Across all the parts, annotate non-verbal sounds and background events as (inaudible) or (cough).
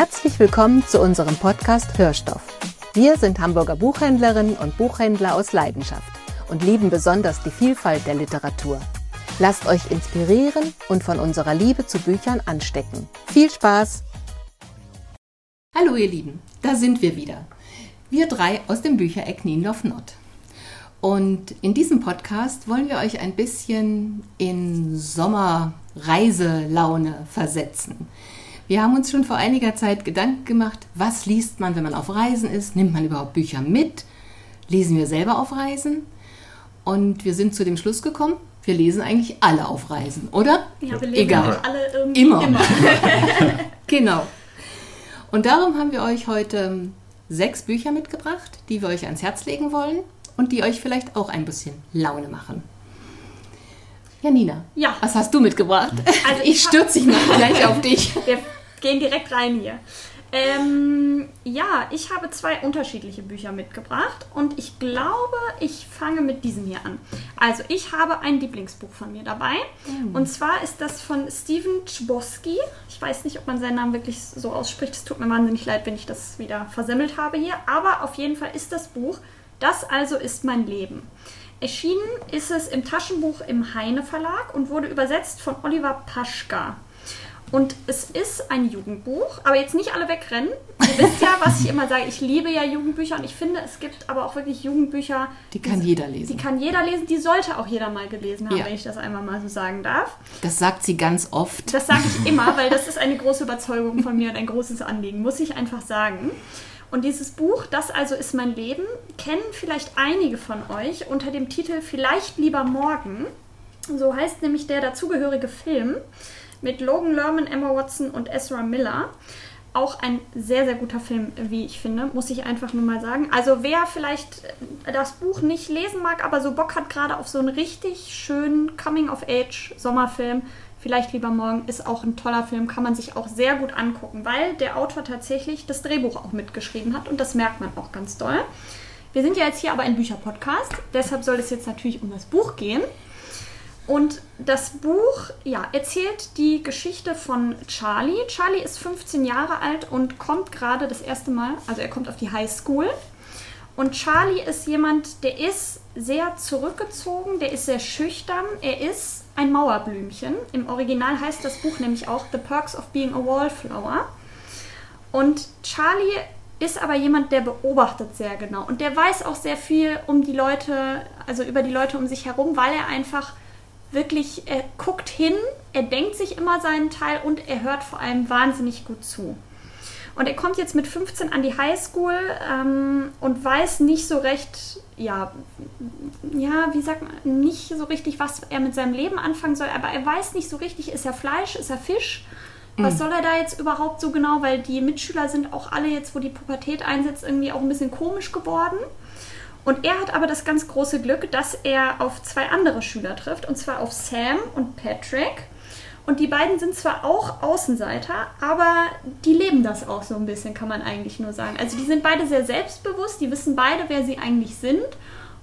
Herzlich willkommen zu unserem Podcast Hörstoff. Wir sind Hamburger Buchhändlerinnen und Buchhändler aus Leidenschaft und lieben besonders die Vielfalt der Literatur. Lasst euch inspirieren und von unserer Liebe zu Büchern anstecken. Viel Spaß! Hallo ihr Lieben, da sind wir wieder. Wir drei aus dem Büchereck Nienloff Nord. Und in diesem Podcast wollen wir euch ein bisschen in Sommerreiselaune versetzen. Wir haben uns schon vor einiger Zeit Gedanken gemacht, was liest man, wenn man auf Reisen ist? Nimmt man überhaupt Bücher mit? Lesen wir selber auf Reisen? Und wir sind zu dem Schluss gekommen, wir lesen eigentlich alle auf Reisen, oder? Ja, wir lesen Egal. alle irgendwie Immer. immer. (laughs) (laughs) Genau. Und darum haben wir euch heute ähm, sechs Bücher mitgebracht, die wir euch ans Herz legen wollen und die euch vielleicht auch ein bisschen Laune machen. Janina, Ja. was hast du mitgebracht? Also ich stürze mich mal gleich (laughs) auf dich. Wir gehen direkt rein hier. Ähm, ja, ich habe zwei unterschiedliche Bücher mitgebracht und ich glaube, ich fange mit diesem hier an. Also, ich habe ein Lieblingsbuch von mir dabei und zwar ist das von Steven Chbosky. Ich weiß nicht, ob man seinen Namen wirklich so ausspricht. Es tut mir wahnsinnig leid, wenn ich das wieder versemmelt habe hier. Aber auf jeden Fall ist das Buch Das also ist mein Leben. Erschienen ist es im Taschenbuch im Heine Verlag und wurde übersetzt von Oliver Paschka. Und es ist ein Jugendbuch, aber jetzt nicht alle wegrennen. Ihr wisst ja, was ich immer sage. Ich liebe ja Jugendbücher und ich finde, es gibt aber auch wirklich Jugendbücher, Die kann jeder lesen. die kann jeder lesen, die sollte auch jeder mal gelesen haben, Ja. wenn ich das einmal mal so sagen darf. Das sagt sie ganz oft. Das sage ich immer, (laughs) weil das ist eine große Überzeugung von mir und ein großes Anliegen, muss ich einfach sagen. Und dieses Buch, das also ist mein Leben, kennen vielleicht einige von euch unter dem Titel Vielleicht lieber morgen. So heißt nämlich der dazugehörige Film mit Logan Lerman, Emma Watson und Ezra Miller. Auch ein sehr, sehr guter Film, wie ich finde, muss ich einfach nur mal sagen. Also wer vielleicht äh, das Buch nicht lesen mag, aber so Bock hat gerade auf so einen richtig schönen Coming-of-Age-Sommerfilm, vielleicht lieber morgen, ist auch ein toller Film, kann man sich auch sehr gut angucken, weil der Autor tatsächlich das Drehbuch auch mitgeschrieben hat und das merkt man auch ganz doll. Wir sind ja jetzt hier aber ein Bücherpodcast, deshalb soll es jetzt natürlich um das Buch gehen. Und das Buch ja, erzählt die Geschichte von Charlie. Charlie ist 15 Jahre alt und kommt gerade das erste Mal, also er kommt auf die High School. Und Charlie ist jemand, der ist sehr zurückgezogen, der ist sehr schüchtern, er ist ein Mauerblümchen. Im Original heißt das Buch nämlich auch The Perks of Being a Wallflower. Und Charlie ist aber jemand, der beobachtet sehr genau und der weiß auch sehr viel um die Leute, also über die Leute um sich herum, weil er einfach wirklich, er guckt hin, er denkt sich immer seinen Teil und er hört vor allem wahnsinnig gut zu. Und er kommt jetzt mit 15 an die Highschool ähm, und weiß nicht so recht, ja, ja, wie sagt man, nicht so richtig, was er mit seinem Leben anfangen soll, aber er weiß nicht so richtig, ist er Fleisch, ist er Fisch? Was soll er da jetzt überhaupt so genau? Weil die Mitschüler sind auch alle jetzt, wo die Pubertät einsetzt, irgendwie auch ein bisschen komisch geworden. Und er hat aber das ganz große Glück, dass er auf zwei andere Schüler trifft, und zwar auf Sam und Patrick. Und die beiden sind zwar auch Außenseiter, aber die leben das auch so ein bisschen, kann man eigentlich nur sagen. Also die sind beide sehr selbstbewusst, die wissen beide, wer sie eigentlich sind.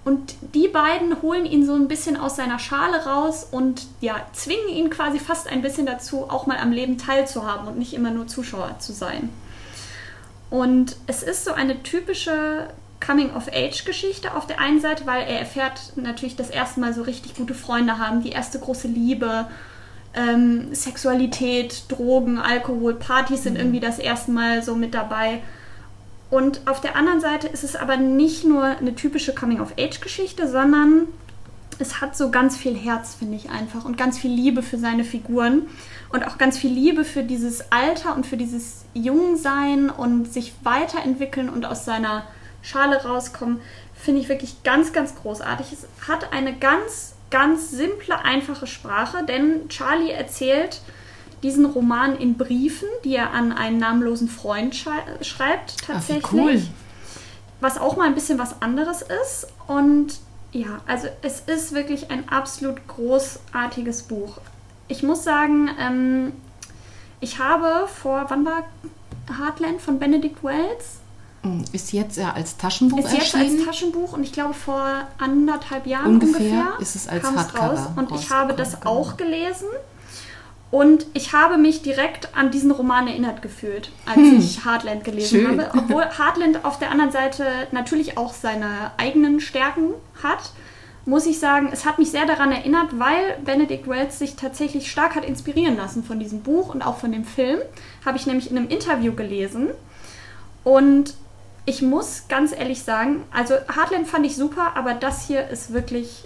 Und die beiden holen ihn so ein bisschen aus seiner Schale raus und ja, zwingen ihn quasi fast ein bisschen dazu, auch mal am Leben teilzuhaben und nicht immer nur Zuschauer zu sein. Und es ist so eine typische Coming-of-Age-Geschichte auf der einen Seite, weil er erfährt natürlich das erste Mal so richtig gute Freunde haben, die erste große Liebe, ähm, Sexualität, Drogen, Alkohol, Partys sind irgendwie das erste Mal so mit dabei. Und auf der anderen Seite ist es aber nicht nur eine typische Coming-of-Age-Geschichte, sondern es hat so ganz viel Herz, finde ich einfach, und ganz viel Liebe für seine Figuren und auch ganz viel Liebe für dieses Alter und für dieses Jungsein und sich weiterentwickeln und aus seiner Schale rauskommen, finde ich wirklich ganz, ganz großartig. Es hat eine ganz, ganz simple, einfache Sprache, denn Charlie erzählt diesen Roman in Briefen, die er an einen namenlosen Freund schrei schreibt, Ach, wie tatsächlich cool. was auch mal ein bisschen was anderes ist. Und ja, also es ist wirklich ein absolut großartiges Buch. Ich muss sagen, ähm, ich habe vor, wann war Heartland von Benedict Wells? Ist jetzt ja als Taschenbuch Ist jetzt erschienen. als Taschenbuch und ich glaube vor anderthalb Jahren Ungefähr ungefähr, ist es als Hardcover raus. Und ich habe das auch gelesen. Und ich habe mich direkt an diesen Roman erinnert gefühlt, als Hm. ich Heartland gelesen Schön. habe. Obwohl (laughs) Heartland auf der anderen Seite natürlich auch seine eigenen Stärken hat, muss ich sagen, es hat mich sehr daran erinnert, weil Benedict Wells sich tatsächlich stark hat inspirieren lassen von diesem Buch und auch von dem Film. Habe ich nämlich in einem Interview gelesen. Und ich muss ganz ehrlich sagen, also Heartland fand ich super, aber das hier ist wirklich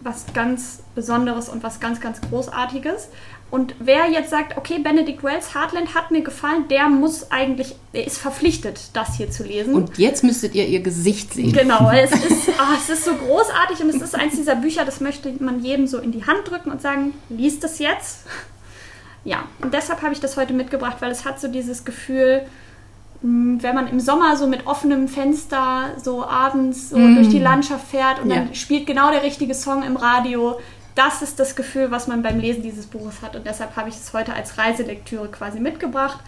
was ganz Besonderes und was ganz, ganz Großartiges. Und wer jetzt sagt, okay, Benedict Wells, Heartland hat mir gefallen, der muss eigentlich, der ist verpflichtet, das hier zu lesen. Und jetzt müsstet ihr ihr Gesicht sehen. Genau, (laughs) es ist, ah, es ist so großartig und es ist eins dieser Bücher, das möchte man jedem so in die Hand drücken und sagen, liest es jetzt. Ja, und deshalb habe ich das heute mitgebracht, weil es hat so dieses Gefühl, wenn man im Sommer so mit offenem Fenster so abends so durch die Landschaft fährt und dann Ja. spielt genau der richtige Song im Radio. Das ist das Gefühl, was man beim Lesen dieses Buches hat. Und deshalb habe ich es heute als Reiselektüre quasi mitgebracht.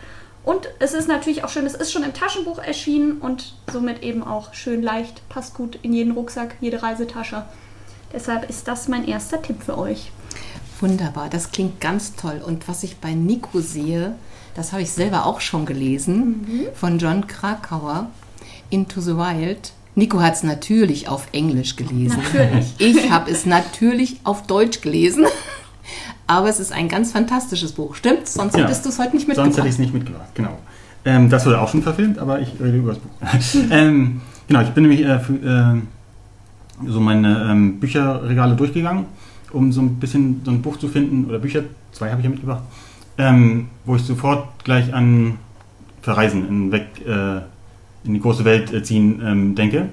Und es ist natürlich auch schön, es ist schon im Taschenbuch erschienen und somit eben auch schön leicht, passt gut in jeden Rucksack, jede Reisetasche. Deshalb ist das mein erster Tipp für euch. Wunderbar, das klingt ganz toll. Und was ich bei Nico sehe, das habe ich selber auch schon gelesen, von John Krakauer, Into the Wild. Nico hat es natürlich auf Englisch gelesen. Natürlich. Ich habe es natürlich auf Deutsch gelesen. Aber es ist ein ganz fantastisches Buch. Stimmt's? Sonst Ja. hättest du es heute nicht Sonst mitgebracht. hätte ich es nicht mitgebracht, genau. Ähm, das wurde auch schon verfilmt, aber ich rede über das Buch. (laughs) ähm, genau, ich bin nämlich äh, für, äh, so meine ähm, Bücherregale durchgegangen, um so ein bisschen so ein Buch zu finden, oder Bücher, zwei habe ich ja mitgebracht, ähm, wo ich sofort gleich an Verreisen in, weg äh, in die große Welt äh, ziehen ähm, denke.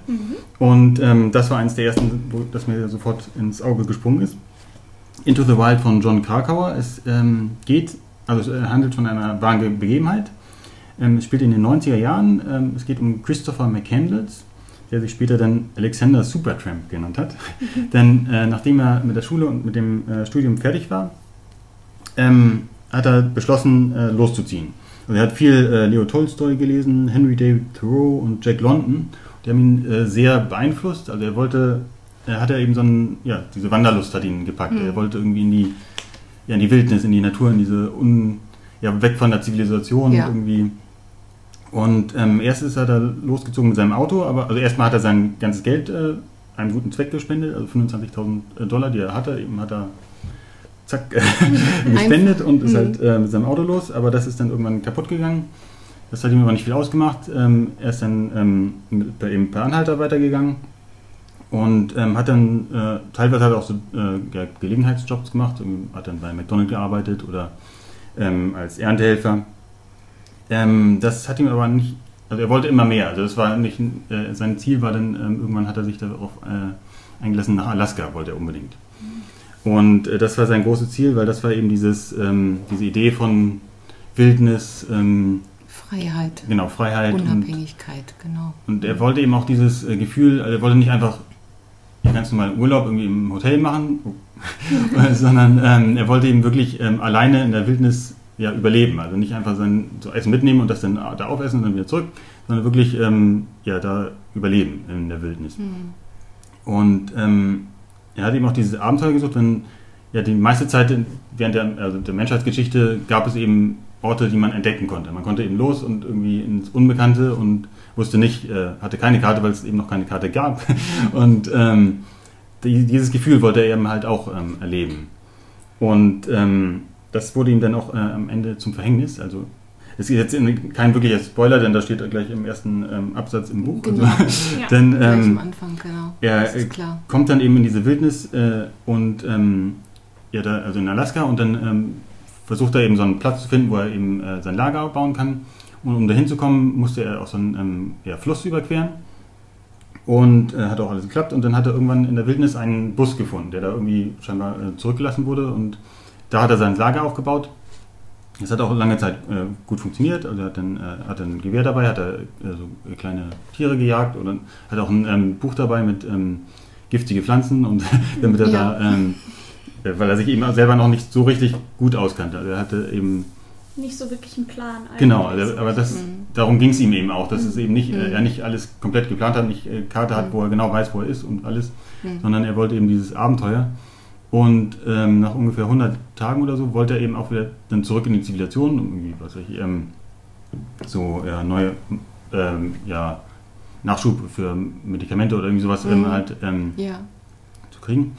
Und ähm, das war eines der ersten, wo das mir sofort ins Auge gesprungen ist. Into the Wild von John Krakauer. Es ähm, geht, also es äh, handelt von einer wahren Ge- Begebenheit. Ähm, es spielt in den 90er Jahren. Ähm, es geht um Christopher McCandless, der sich später dann Alexander Supertramp genannt hat. Denn äh, nachdem er mit der Schule und mit dem äh, Studium fertig war, ähm, hat er beschlossen, äh, loszuziehen. Also er hat viel äh, Leo Tolstoy gelesen, Henry David Thoreau und Jack London. Die haben ihn äh, sehr beeinflusst. Also er wollte, er hatte eben so einen, ja, diese Wanderlust hat ihn gepackt. Er wollte irgendwie in die, ja, in die Wildnis, in die Natur, in diese un, ja, weg von der Zivilisation Ja. irgendwie. Und ähm, erst ist er losgezogen mit seinem Auto, aber also erstmal hat er sein ganzes Geld äh, einem guten Zweck gespendet, also 25.000 Dollar, die er hatte, eben hat er zack (laughs) gespendet und ist Mhm. halt äh, mit seinem Auto los, aber das ist dann irgendwann kaputt gegangen. Das hat ihm aber nicht viel ausgemacht. Ähm, er ist dann ähm, mit, per, eben per Anhalter weitergegangen und ähm, hat dann äh, teilweise hat er auch so äh, Ge- Gelegenheitsjobs gemacht, ähm, hat dann bei McDonald's gearbeitet oder ähm, als Erntehelfer. Ähm, das hat ihm aber nicht, also er wollte immer mehr. Also das war nicht, äh, sein Ziel war dann, ähm, irgendwann hat er sich darauf äh, eingelassen, nach Alaska wollte er unbedingt. Und äh, das war sein großes Ziel, weil das war eben dieses, ähm, diese Idee von Wildnis, ähm, Freiheit, genau, Freiheit. Und, Unabhängigkeit, genau. und er wollte eben auch dieses äh, Gefühl, er wollte nicht einfach ganz normalen Urlaub irgendwie im Hotel machen, (laughs) (laughs) sondern ähm, er wollte eben wirklich ähm, alleine in der Wildnis ja, überleben. Also nicht einfach sein so Essen mitnehmen und das dann da aufessen und dann wieder zurück, sondern wirklich ähm, ja, da überleben in der Wildnis. Und ähm, er hat eben auch dieses Abenteuer gesucht, wenn ja die meiste Zeit während der, also der Menschheitsgeschichte gab es eben Orte, die man entdecken konnte. Man konnte eben los und irgendwie ins Unbekannte und wusste nicht, äh, hatte keine Karte, weil es eben noch keine Karte gab. (laughs) Und ähm, die, dieses Gefühl wollte er eben halt auch ähm, erleben. Und ähm, das wurde ihm dann auch äh, am Ende zum Verhängnis. Also es ist jetzt in- kein wirklicher Spoiler, denn da steht gleich im ersten ähm, Absatz im Buch. Genau. Also, Ja. (laughs) denn ähm, am Anfang, genau. das äh, kommt dann eben in diese Wildnis äh, und ähm, ja, da, also in Alaska und dann ähm, versucht er eben so einen Platz zu finden, wo er eben äh, sein Lager bauen kann. Und um dahin zu kommen, musste er auch so einen ähm, ja, Fluss überqueren. Und äh, hat auch alles geklappt. Und dann hat er irgendwann in der Wildnis einen Bus gefunden, der da irgendwie scheinbar äh, zurückgelassen wurde. Und da hat er sein Lager aufgebaut. Das hat auch lange Zeit äh, gut funktioniert. Also er hat dann äh, hat ein Gewehr dabei, hat er äh, so kleine Tiere gejagt und hat auch ein ähm, Buch dabei mit ähm, giftige Pflanzen und (laughs) damit er Ja. da, ähm, äh, weil er sich eben selber noch nicht so richtig gut auskannte. Also er hatte eben Nicht so wirklich einen Plan. eigentlich. Genau, also, aber das, Mhm. darum ging es ihm eben auch, dass es eben nicht, Mhm. äh, er nicht alles komplett geplant hat, nicht äh, Karte hat, wo er genau weiß, wo er ist und alles, Mhm. sondern er wollte eben dieses Abenteuer. Und ähm, nach ungefähr 100 Tagen oder so wollte er eben auch wieder dann zurück in die Zivilisation, um irgendwie, was weiß ich, ähm, so ja, neue ähm, ja, Nachschub für Medikamente oder irgendwie sowas ähm, Mhm. halt ähm, Ja. zu kriegen.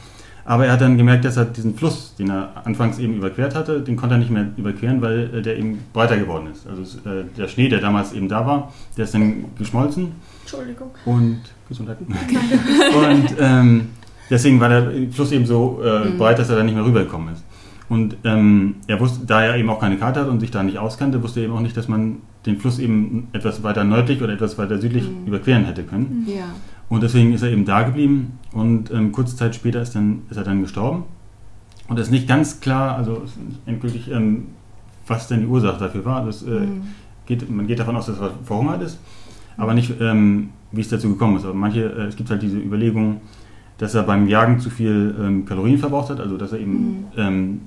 Aber er hat dann gemerkt, dass er diesen Fluss, den er anfangs eben überquert hatte, den konnte er nicht mehr überqueren, weil äh, der eben breiter geworden ist. Also äh, der Schnee, der damals eben da war, der ist dann geschmolzen Entschuldigung. und Gesundheit. (laughs) und ähm, deswegen war der Fluss eben so äh, Mhm. breit, dass er da nicht mehr rübergekommen ist. Und ähm, er wusste, da er eben auch keine Karte hat und sich da nicht auskannte, wusste er eben auch nicht, dass man den Fluss eben etwas weiter nördlich oder etwas weiter südlich Mhm. überqueren hätte können. Ja. Und deswegen ist er eben da geblieben und ähm, kurze Zeit später ist, dann, ist er dann gestorben. Und es ist nicht ganz klar, also endgültig, ähm, was denn die Ursache dafür war. Das, äh, Mhm. geht, man geht davon aus, dass er verhungert ist, aber nicht, ähm, wie es dazu gekommen ist. Aber manche, äh, es gibt halt diese Überlegung, dass er beim Jagen zu viel ähm, Kalorien verbraucht hat, also dass er eben Mhm. ähm,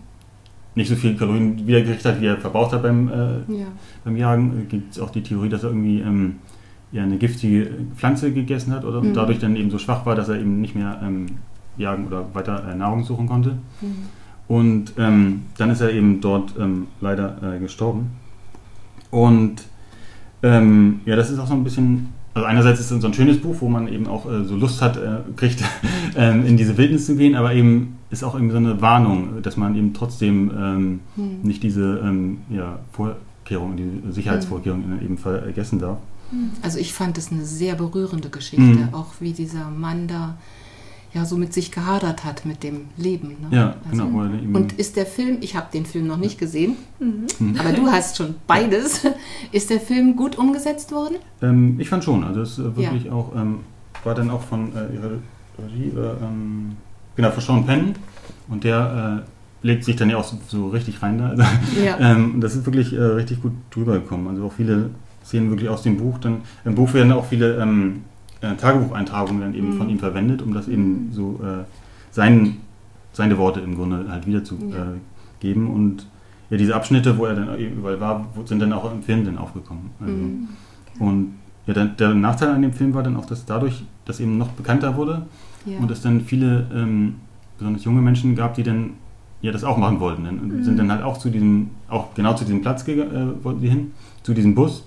nicht so viel Kalorien wiedergekriegt hat, wie er verbraucht hat beim, äh, Ja. beim Jagen. Gibt es auch die Theorie, dass er irgendwie ähm, ja, eine giftige Pflanze gegessen hat oder Mhm. dadurch dann eben so schwach war, dass er eben nicht mehr ähm, jagen oder weiter äh, Nahrung suchen konnte. Mhm. Und ähm, dann ist er eben dort ähm, leider äh, gestorben. Und ähm, ja, das ist auch so ein bisschen, also einerseits ist es so ein schönes Buch, wo man eben auch äh, so Lust hat, äh, kriegt, (laughs) ähm, in diese Wildnis zu gehen, aber eben ist auch eben so eine Warnung, dass man eben trotzdem ähm, Mhm. nicht diese ähm, ja, Vorkehrungen, diese Sicherheitsvorkehrungen eben vergessen darf. Also ich fand es eine sehr berührende Geschichte, Mhm. auch wie dieser Mann da ja so mit sich gehadert hat mit dem Leben. Ne? Ja, also, genau. Und ist der Film, ich habe den Film noch nicht gesehen, Mhm. aber du hast schon beides. (laughs) Ist der Film gut umgesetzt worden? Ähm, ich fand schon, also es äh, wirklich auch, ähm, war dann auch von äh, ihrer Regie, äh, ähm, genau, von Sean Penn und der äh, legt sich dann ja auch so, so richtig rein da. Also, (laughs) Ja. ähm, und das ist wirklich äh, richtig gut drüber gekommen. Also auch viele Szenen wirklich aus dem Buch. Dann, Im Buch werden auch viele ähm, äh, Tagebucheintragungen dann eben Mhm. von ihm verwendet, um das eben so äh, sein, seine Worte im Grunde halt Ja. wiederzugeben. Äh, geben. und ja, diese Abschnitte, wo er dann eben überall war, sind dann auch im Film dann aufgekommen. Also, Mhm. und ja, der, der Nachteil an dem Film war dann auch, dass dadurch das eben noch bekannter wurde Ja. und es dann viele, ähm, besonders junge Menschen gab, die dann ja das auch machen wollten. Dann, und sind dann halt auch zu diesem, auch genau zu diesem Platz äh, wollten sie hin, zu diesem Bus.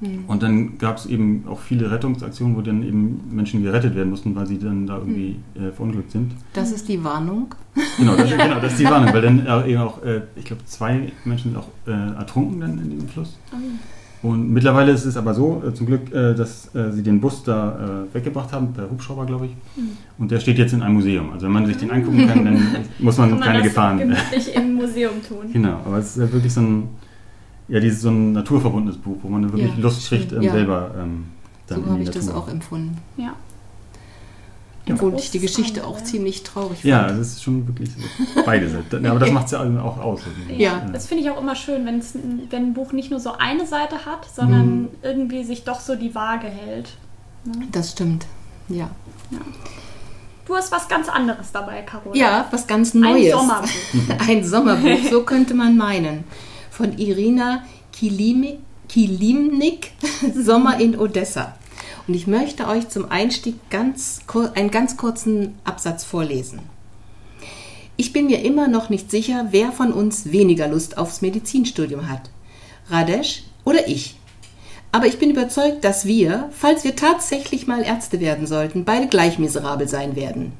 Mhm. Und dann gab es eben auch viele Rettungsaktionen, wo dann eben Menschen gerettet werden mussten, weil sie dann da irgendwie äh, verunglückt sind. Das ist die Warnung. Genau, das, (laughs) genau, das ist die Warnung, weil dann eben auch, äh, ich glaube, zwei Menschen sind auch äh, ertrunken dann in diesem Fluss. Und mittlerweile ist es aber so, äh, zum Glück, äh, dass äh, sie den Bus da weggebracht haben, per Hubschrauber, glaube ich. Und der steht jetzt in einem Museum. Also wenn man sich den angucken kann, dann (laughs) muss man Kann man keine das Gefahren. gemütlich im Museum tun. (laughs) genau, aber es ist ja wirklich so ein, ja, dieses so ein naturverbundenes Buch, wo man dann wirklich Ja, Lust kriegt, ähm, ja. selber ähm, dann So habe ich das Natur. auch empfunden. Ja. Obwohl großes ich die Geschichte auch ziemlich traurig Ja, fand. es ist schon wirklich so. Beide sind. Aber das (laughs) macht es ja auch aus. irgendwie. Ja. Das finde ich auch immer schön, wenn's, ein- wenn ein Buch nicht nur so eine Seite hat, sondern Mhm. irgendwie sich doch so die Waage hält. Das stimmt. Ja. Du hast was ganz anderes dabei, Carola. Ja, was ganz Ein Neues. Sommerbuch. (laughs) Ein Sommerbuch, so könnte man meinen. Von Irina Kilimnik, (laughs) Sommer in Odessa. Und ich möchte euch zum Einstieg ganz, einen ganz kurzen Absatz vorlesen. Ich bin mir immer noch nicht sicher, wer von uns weniger Lust aufs Medizinstudium hat. Radesh oder ich. Aber ich bin überzeugt, dass wir, falls wir tatsächlich mal Ärzte werden sollten, beide gleich miserabel sein werden.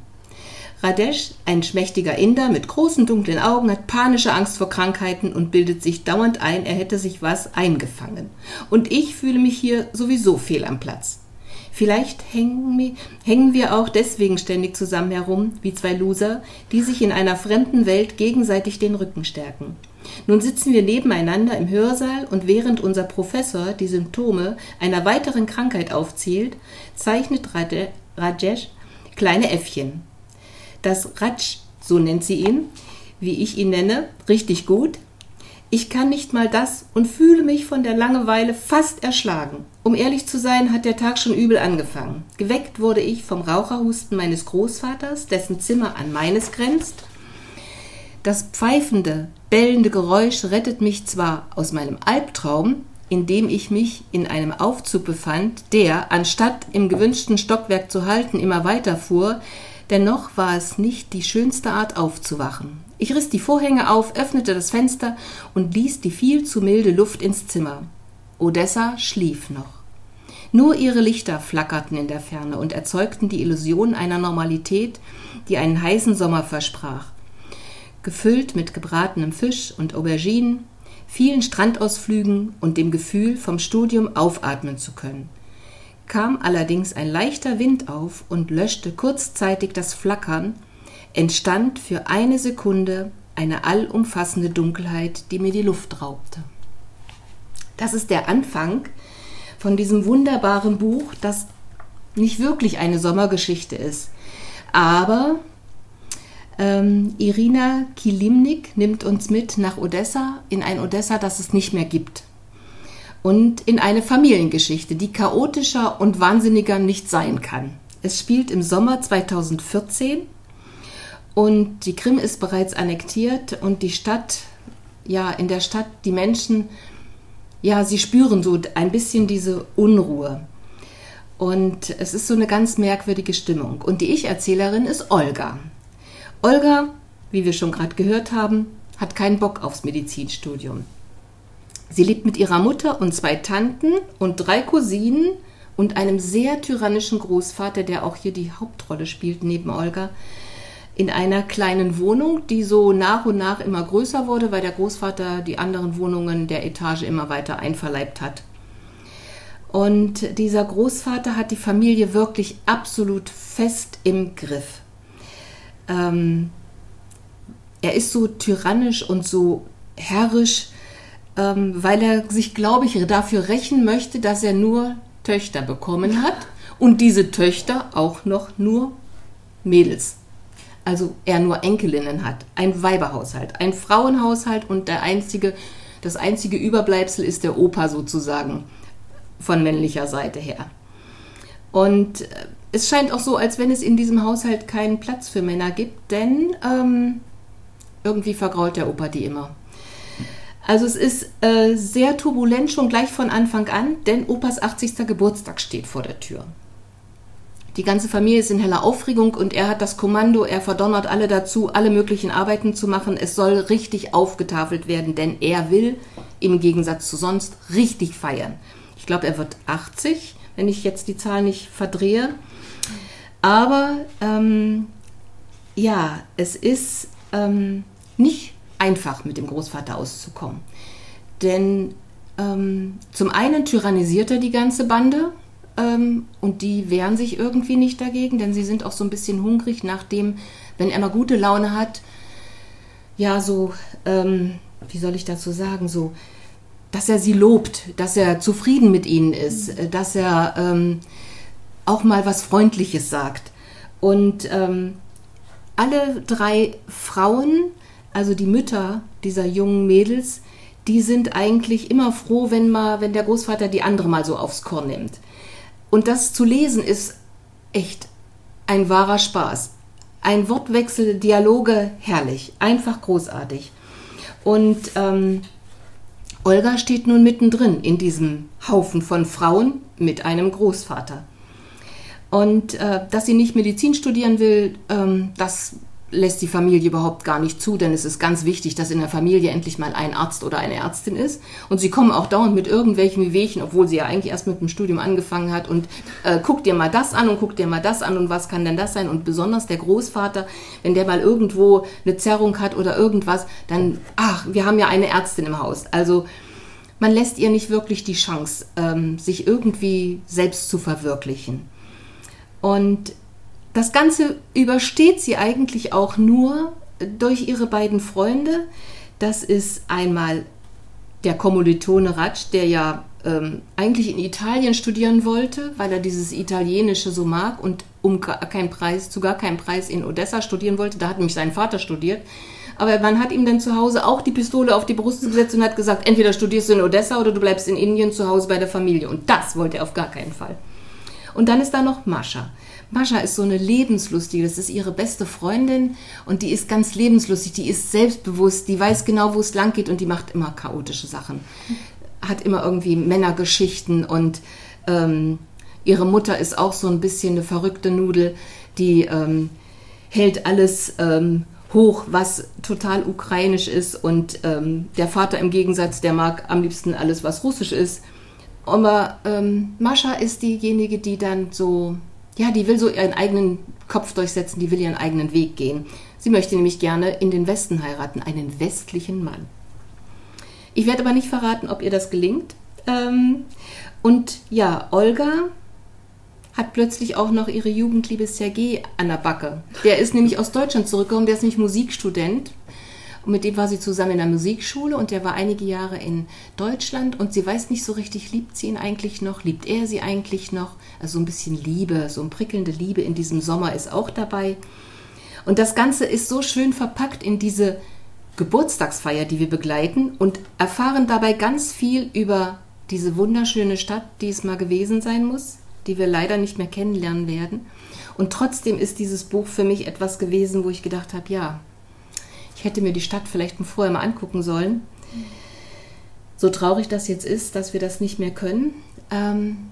Radesh, ein schmächtiger Inder mit großen dunklen Augen, hat panische Angst vor Krankheiten und bildet sich dauernd ein, er hätte sich was eingefangen. Und ich fühle mich hier sowieso fehl am Platz. Vielleicht hängen, wir auch deswegen ständig zusammen herum, wie zwei Loser, die sich in einer fremden Welt gegenseitig den Rücken stärken. Nun sitzen wir nebeneinander im Hörsaal und während unser Professor die Symptome einer weiteren Krankheit aufzählt, zeichnet Rajesh kleine Äffchen. Das Ratsch, so nennt sie ihn, wie ich ihn nenne, richtig gut. Ich kann nicht mal das und fühle mich von der Langeweile fast erschlagen. Um ehrlich zu sein, hat der Tag schon übel angefangen. Geweckt wurde ich vom Raucherhusten meines Großvaters, dessen Zimmer an meines grenzt. Das pfeifende, bellende Geräusch rettet mich zwar aus meinem Albtraum, in dem ich mich in einem Aufzug befand, der, anstatt im gewünschten Stockwerk zu halten, immer weiter fuhr, Dennoch war es nicht die schönste Art aufzuwachen. Ich riss die Vorhänge auf, öffnete das Fenster und ließ die viel zu milde Luft ins Zimmer. Odessa schlief noch. Nur ihre Lichter flackerten in der Ferne und erzeugten die Illusion einer Normalität, die einen heißen Sommer versprach. Gefüllt mit gebratenem Fisch und Auberginen, vielen Strandausflügen und dem Gefühl, vom Studium aufatmen zu können. Kam allerdings ein leichter Wind auf und löschte kurzzeitig das Flackern, entstand für eine Sekunde eine allumfassende Dunkelheit, die mir die Luft raubte. Das ist der Anfang von diesem wunderbaren Buch, das nicht wirklich eine Sommergeschichte ist. Aber ähm, Irina Kilimnik nimmt uns mit nach Odessa, in ein Odessa, das es nicht mehr gibt. Und in eine Familiengeschichte, die chaotischer und wahnsinniger nicht sein kann. Es spielt im Sommer 2014 und die Krim ist bereits annektiert und die Stadt, ja, in der Stadt, die Menschen, ja, sie spüren so ein bisschen diese Unruhe. Und es ist so eine ganz merkwürdige Stimmung. Und die Ich-Erzählerin ist Olga. Olga, wie wir schon gerade gehört haben, hat keinen Bock aufs Medizinstudium. Sie lebt mit ihrer Mutter und zwei Tanten und drei Cousinen und einem sehr tyrannischen Großvater, der auch hier die Hauptrolle spielt neben Olga, in einer kleinen Wohnung, die so nach und nach immer größer wurde, weil der Großvater die anderen Wohnungen der Etage immer weiter einverleibt hat. Und dieser Großvater hat die Familie wirklich absolut fest im Griff. Ähm, er ist so tyrannisch und so herrisch, ähm, weil er sich, glaube ich, dafür rächen möchte, dass er nur Töchter bekommen hat und diese Töchter auch noch nur Mädels also er nur Enkelinnen hat. Ein Weiberhaushalt, ein Frauenhaushalt und der einzige, das einzige Überbleibsel ist der Opa sozusagen von männlicher Seite her. Und äh, es scheint auch so, als wenn es in diesem Haushalt keinen Platz für Männer gibt, denn ähm, irgendwie vergrault der Opa die immer. Also es ist äh, sehr turbulent schon gleich von Anfang an, denn Opas 80. Geburtstag steht vor der Tür. Die ganze Familie ist in heller Aufregung und er hat das Kommando, er verdonnert alle dazu, alle möglichen Arbeiten zu machen. Es soll richtig aufgetafelt werden, denn er will im Gegensatz zu sonst richtig feiern. Ich glaube, er wird 80, wenn ich jetzt die Zahl nicht verdrehe. Aber ähm, ja, es ist ähm, nicht einfach, mit dem Großvater auszukommen. Denn ähm, zum einen tyrannisiert er die ganze Bande, ähm, und die wehren sich irgendwie nicht dagegen, denn sie sind auch so ein bisschen hungrig nach dem, wenn er mal gute Laune hat, ja, so, ähm, wie soll ich dazu sagen, so, dass er sie lobt, dass er zufrieden mit ihnen ist, mhm. dass er ähm, auch mal was Freundliches sagt. Und ähm, alle drei Frauen, also die Mütter dieser jungen Mädels, die sind eigentlich immer froh, wenn mal, wenn der Großvater die andere mal so aufs Korn nimmt. Und das zu lesen ist echt ein wahrer Spaß. Ein Wortwechsel, Dialoge, herrlich, einfach großartig. Und ähm, Olga steht nun mittendrin in diesem Haufen von Frauen mit einem Großvater. Und äh, dass sie nicht Medizin studieren will, ähm, das lässt die Familie überhaupt gar nicht zu, denn es ist ganz wichtig, dass in der Familie endlich mal ein Arzt oder eine Ärztin ist. Und sie kommen auch dauernd mit irgendwelchen Wehwehchen, obwohl sie ja eigentlich erst mit dem Studium angefangen hat. Und äh, guck dir mal das an und guck dir mal das an und was kann denn das sein? Und besonders der Großvater, wenn der mal irgendwo eine Zerrung hat oder irgendwas, dann, ach, wir haben ja eine Ärztin im Haus. Also man lässt ihr nicht wirklich die Chance, ähm, sich irgendwie selbst zu verwirklichen. Und das Ganze übersteht sie eigentlich auch nur durch ihre beiden Freunde. Das ist einmal der Kommilitone Ratsch, der ja ähm, eigentlich in Italien studieren wollte, weil er dieses Italienische so mag und um keinen Preis, zu gar keinen Preis in Odessa studieren wollte. Da hat nämlich sein Vater studiert. Aber man hat ihm dann zu Hause auch die Pistole auf die Brust gesetzt und hat gesagt, entweder studierst du in Odessa oder du bleibst in Indien zu Hause bei der Familie. Und das wollte er auf gar keinen Fall. Und dann ist da noch Mascha. Mascha ist so eine lebenslustige, das ist ihre beste Freundin und die ist ganz lebenslustig, die ist selbstbewusst, die weiß genau, wo es lang geht und die macht immer chaotische Sachen. Hat immer irgendwie Männergeschichten und ähm, ihre Mutter ist auch so ein bisschen eine verrückte Nudel, die ähm, hält alles ähm, hoch, was total ukrainisch ist und ähm, der Vater im Gegensatz, der mag am liebsten alles, was russisch ist. Aber ähm, Mascha ist diejenige, die dann so, ja, die will so ihren eigenen Kopf durchsetzen, die will ihren eigenen Weg gehen. Sie möchte nämlich gerne in den Westen heiraten, einen westlichen Mann. Ich werde aber nicht verraten, ob ihr das gelingt. Ähm, und ja, Olga hat plötzlich auch noch ihre Jugendliebe Sergei an der Backe. Der ist nämlich aus Deutschland zurückgekommen, der ist nämlich Musikstudent. Und mit dem war sie zusammen in der Musikschule und der war einige Jahre in Deutschland und sie weiß nicht so richtig, liebt sie ihn eigentlich noch, liebt er sie eigentlich noch? Also so ein bisschen Liebe, so ein prickelnde Liebe in diesem Sommer ist auch dabei. Und das Ganze ist so schön verpackt in diese Geburtstagsfeier, die wir begleiten und erfahren dabei ganz viel über diese wunderschöne Stadt, die es mal gewesen sein muss, die wir leider nicht mehr kennenlernen werden. Und trotzdem ist dieses Buch für mich etwas gewesen, wo ich gedacht habe, ja, ich hätte mir die Stadt vielleicht vorher mal angucken sollen. So traurig das jetzt ist, dass wir das nicht mehr können. Ähm,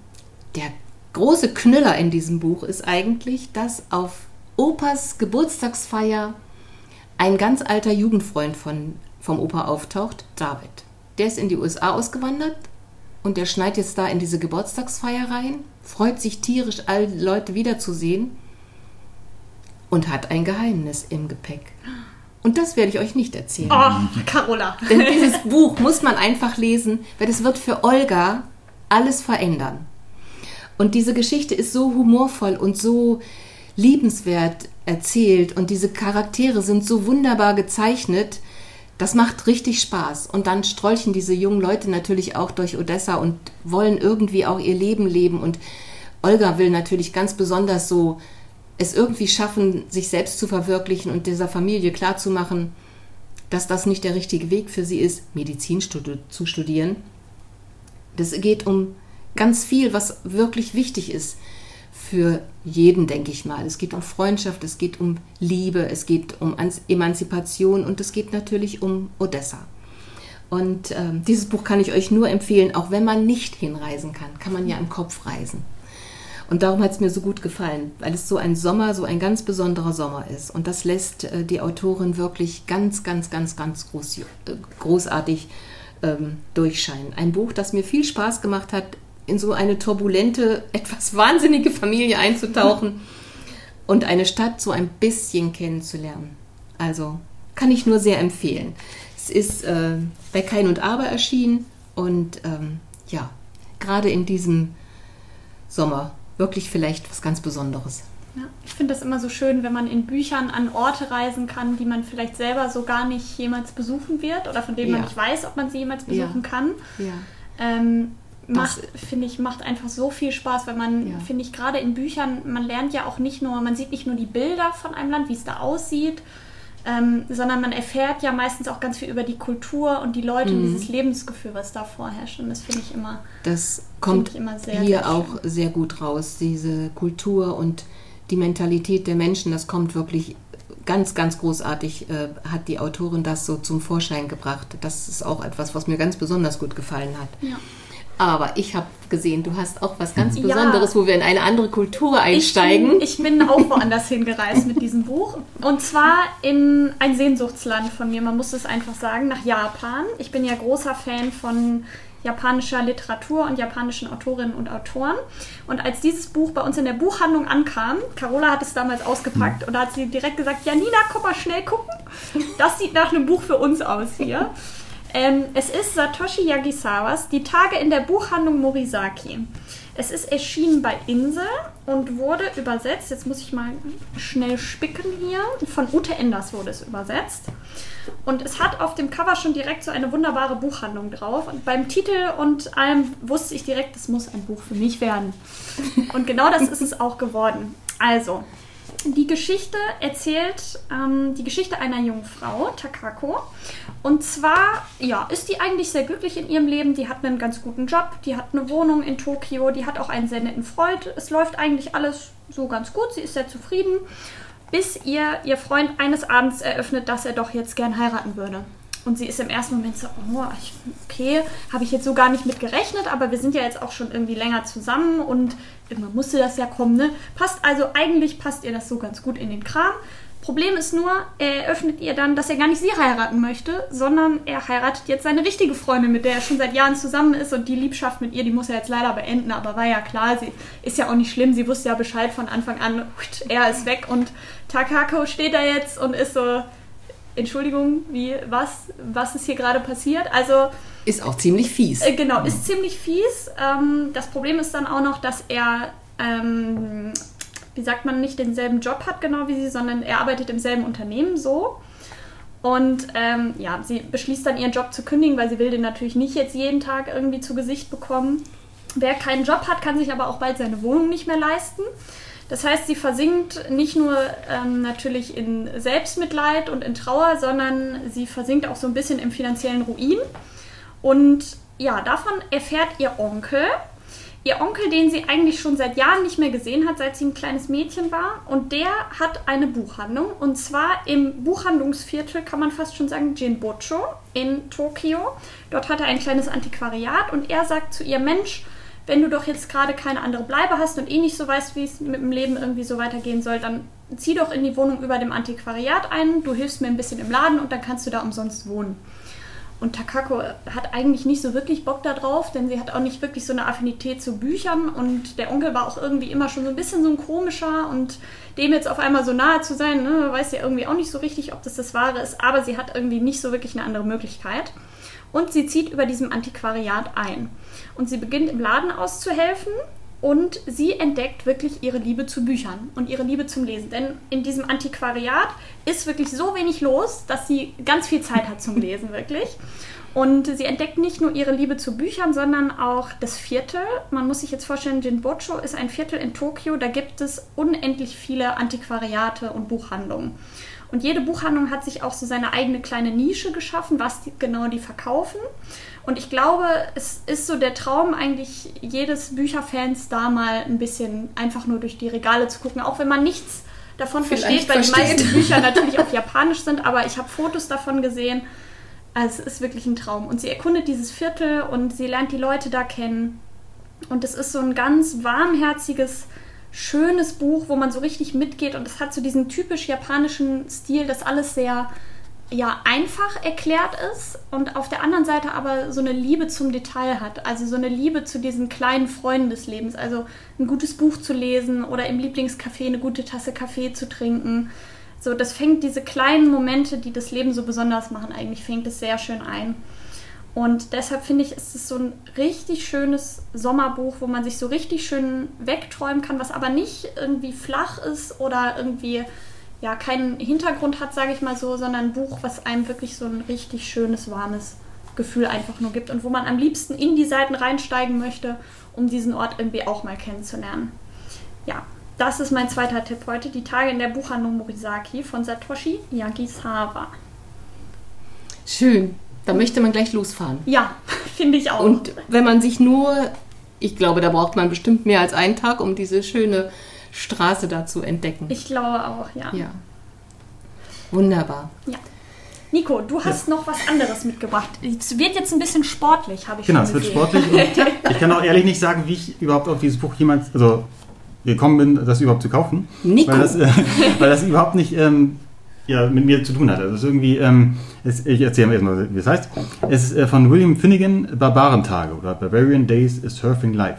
der große Knüller in diesem Buch ist eigentlich, dass auf Opas Geburtstagsfeier ein ganz alter Jugendfreund von, vom Opa auftaucht, David. Der ist in die USA ausgewandert und der schneit jetzt da in diese Geburtstagsfeier rein freut sich tierisch, all die Leute wiederzusehen und hat ein Geheimnis im Gepäck. Und das werde ich euch nicht erzählen. Oh, Carola. (laughs) Denn dieses Buch muss man einfach lesen, weil es wird für Olga alles verändern. Und diese Geschichte ist so humorvoll und so liebenswert erzählt und diese Charaktere sind so wunderbar gezeichnet, das macht richtig Spaß. Und dann strolchen diese jungen Leute natürlich auch durch Odessa und wollen irgendwie auch ihr Leben leben. Und Olga will natürlich ganz besonders so es irgendwie schaffen, sich selbst zu verwirklichen und dieser Familie klarzumachen, dass das nicht der richtige Weg für sie ist, Medizin zu studieren. Das geht um ganz viel, was wirklich wichtig ist für jeden, denke ich mal. Es geht um Freundschaft, es geht um Liebe, es geht um Emanzipation und es geht natürlich um Odessa. Und äh, dieses Buch kann ich euch nur empfehlen, auch wenn man nicht hinreisen kann, kann man ja im Kopf reisen. Und darum hat es mir so gut gefallen, weil es so ein Sommer, so ein ganz besonderer Sommer ist. Und das lässt äh, die Autorin wirklich ganz, ganz, ganz, ganz groß, äh, großartig ähm, durchscheinen. Ein Buch, das mir viel Spaß gemacht hat, in so eine turbulente, (laughs) etwas wahnsinnige Familie einzutauchen (laughs) und eine Stadt so ein bisschen kennenzulernen. Also kann ich nur sehr empfehlen. Es ist äh, bei Kein und Aber erschienen und ähm, ja, gerade in diesem Sommer wirklich vielleicht was ganz Besonderes. Ja, ich finde das immer so schön, wenn man in Büchern an Orte reisen kann, die man vielleicht selber so gar nicht jemals besuchen wird oder von denen ja. man nicht weiß, ob man sie jemals besuchen ja. kann. Ja. Ähm, macht, finde ich, macht einfach so viel Spaß, weil man, finde ich, gerade in Büchern, man lernt ja auch nicht nur, man sieht nicht nur die Bilder von einem Land, wie es da aussieht, ähm, sondern man erfährt ja meistens auch ganz viel über die Kultur und die Leute mhm. und dieses Lebensgefühl, was da vorherrscht. Und das finde ich immer. Das kommt immer sehr, hier sehr auch sehr gut raus, diese Kultur und die Mentalität der Menschen, das kommt wirklich ganz, ganz großartig, äh, hat die Autorin das so zum Vorschein gebracht. Das ist auch etwas, was mir ganz besonders gut gefallen hat. Ja. Aber ich habe gesehen, du hast auch was ganz Besonderes, ja. wo wir in eine andere Kultur einsteigen. Ich bin, ich bin auch woanders (laughs) hingereist mit diesem Buch. Und zwar in ein Sehnsuchtsland von mir, man muss es einfach sagen, nach Japan. Ich bin ja großer Fan von japanischer Literatur und japanischen Autorinnen und Autoren. Und als dieses Buch bei uns in der Buchhandlung ankam, Carola hat es damals ausgepackt mhm. und da hat sie direkt gesagt, Janina, komm mal schnell gucken. Das sieht nach einem Buch für uns aus hier. Ähm, es ist Satoshi Yagisawas Die Tage in der Buchhandlung Morisaki. Es ist erschienen bei Insel und wurde übersetzt, jetzt muss ich mal schnell spicken hier, von Ute Enders wurde es übersetzt. Und es hat auf dem Cover schon direkt so eine wunderbare Buchhandlung drauf. Und beim Titel und allem wusste ich direkt, das muss ein Buch für mich werden. Und genau das ist es auch geworden. Also, die Geschichte erzählt ähm, die Geschichte einer jungen Frau, Takako. Und zwar, ja, ist die eigentlich sehr glücklich in ihrem Leben. Die hat einen ganz guten Job, die hat eine Wohnung in Tokio, die hat auch einen sehr netten Freund. Es läuft eigentlich alles so ganz gut. Sie ist sehr zufrieden, bis ihr ihr Freund eines Abends eröffnet, dass er doch jetzt gern heiraten würde. Und sie ist im ersten Moment so, oh, okay, habe ich jetzt so gar nicht mit gerechnet, aber wir sind ja jetzt auch schon irgendwie länger zusammen und irgendwann musste das ja kommen, ne? Passt also, eigentlich passt ihr das so ganz gut in den Kram. Problem ist nur, er eröffnet ihr dann, dass er gar nicht sie heiraten möchte, sondern er heiratet jetzt seine richtige Freundin, mit der er schon seit Jahren zusammen ist und die Liebschaft mit ihr, die muss er jetzt leider beenden, aber war ja klar, sie ist ja auch nicht schlimm, sie wusste ja Bescheid von Anfang an, (laughs) er ist weg und Takako steht da jetzt und ist so, Entschuldigung, wie, was, was ist hier gerade passiert? Also ist auch ziemlich fies. Äh, genau, ist ziemlich fies. Ähm, das Problem ist dann auch noch, dass er ähm, wie sagt man, nicht denselben Job hat, genau wie sie, sondern er arbeitet im selben Unternehmen so. Und ähm, ja, sie beschließt dann ihren Job zu kündigen, weil sie will den natürlich nicht jetzt jeden Tag irgendwie zu Gesicht bekommen. Wer keinen Job hat, kann sich aber auch bald seine Wohnung nicht mehr leisten. Das heißt, sie versinkt nicht nur ähm, natürlich in Selbstmitleid und in Trauer, sondern sie versinkt auch so ein bisschen im finanziellen Ruin. Und ja, davon erfährt ihr Onkel, ihr Onkel, den sie eigentlich schon seit Jahren nicht mehr gesehen hat, seit sie ein kleines Mädchen war. Und der hat eine Buchhandlung. Und zwar im Buchhandlungsviertel, kann man fast schon sagen, Jinbocho in Tokio. Dort hat er ein kleines Antiquariat und er sagt zu ihr, Mensch, wenn du doch jetzt gerade keine andere Bleibe hast und eh nicht so weißt, wie es mit dem Leben irgendwie so weitergehen soll, dann zieh doch in die Wohnung über dem Antiquariat ein, du hilfst mir ein bisschen im Laden und dann kannst du da umsonst wohnen. Und Takako hat eigentlich nicht so wirklich Bock darauf, denn sie hat auch nicht wirklich so eine Affinität zu Büchern und der Onkel war auch irgendwie immer schon so ein bisschen so ein komischer und dem jetzt auf einmal so nahe zu sein, ne, weiß ja irgendwie auch nicht so richtig, ob das das Wahre ist, aber sie hat irgendwie nicht so wirklich eine andere Möglichkeit. Und sie zieht über diesem Antiquariat ein. Und sie beginnt im Laden auszuhelfen und sie entdeckt wirklich ihre Liebe zu Büchern und ihre Liebe zum Lesen. Denn in diesem Antiquariat ist wirklich so wenig los, dass sie ganz viel Zeit hat zum Lesen, wirklich. Und sie entdeckt nicht nur ihre Liebe zu Büchern, sondern auch das Viertel. Man muss sich jetzt vorstellen, Jinbocho ist ein Viertel in Tokio. Da gibt es unendlich viele Antiquariate und Buchhandlungen. Und jede Buchhandlung hat sich auch so seine eigene kleine Nische geschaffen, was die, genau die verkaufen. Und ich glaube, es ist so der Traum eigentlich jedes Bücherfans da mal ein bisschen einfach nur durch die Regale zu gucken, auch wenn man nichts davon Vielleicht versteht, weil versteht. die meisten Bücher natürlich auf Japanisch sind, aber ich habe Fotos davon gesehen. Also es ist wirklich ein Traum. Und sie erkundet dieses Viertel und sie lernt die Leute da kennen. Und es ist so ein ganz warmherziges, schönes Buch, wo man so richtig mitgeht. Und es hat so diesen typisch japanischen Stil, dass alles sehr ja einfach erklärt ist und auf der anderen Seite aber so eine Liebe zum Detail hat. Also so eine Liebe zu diesen kleinen Freunden des Lebens. Also ein gutes Buch zu lesen oder im Lieblingscafé eine gute Tasse Kaffee zu trinken. So, das fängt diese kleinen Momente, die das Leben so besonders machen, eigentlich fängt es sehr schön ein. Und deshalb finde ich, ist es so ein richtig schönes Sommerbuch, wo man sich so richtig schön wegträumen kann, was aber nicht irgendwie flach ist oder irgendwie ja, keinen Hintergrund hat, sage ich mal so, sondern ein Buch, was einem wirklich so ein richtig schönes, warmes Gefühl einfach nur gibt und wo man am liebsten in die Seiten reinsteigen möchte, um diesen Ort irgendwie auch mal kennenzulernen. Ja, das ist mein zweiter Tipp heute, die Tage in der Buchhandlung Morisaki von Satoshi Yagisawa. Schön, da möchte man gleich losfahren. Ja, finde ich auch. Und wenn man sich nur, ich glaube, da braucht man bestimmt mehr als einen Tag, um diese schöne Straße da zu entdecken. Ich glaube auch, ja. Ja. Wunderbar. Ja. Nico, du hast ja. noch was anderes mitgebracht. Es wird jetzt ein bisschen sportlich, habe ich Genau, es wird sportlich. (laughs) ich kann auch ehrlich nicht sagen, wie ich überhaupt auf dieses Buch jemals also gekommen bin, das überhaupt zu kaufen. Nico. Weil das, äh, (laughs) weil das überhaupt nicht ähm, ja, mit mir zu tun hat. Also es ist irgendwie, ähm, es, ich erzähle erstmal, wie es heißt. Es ist äh, von William Finnegan, Barbarentage oder Barbarian Days is Surfing Life.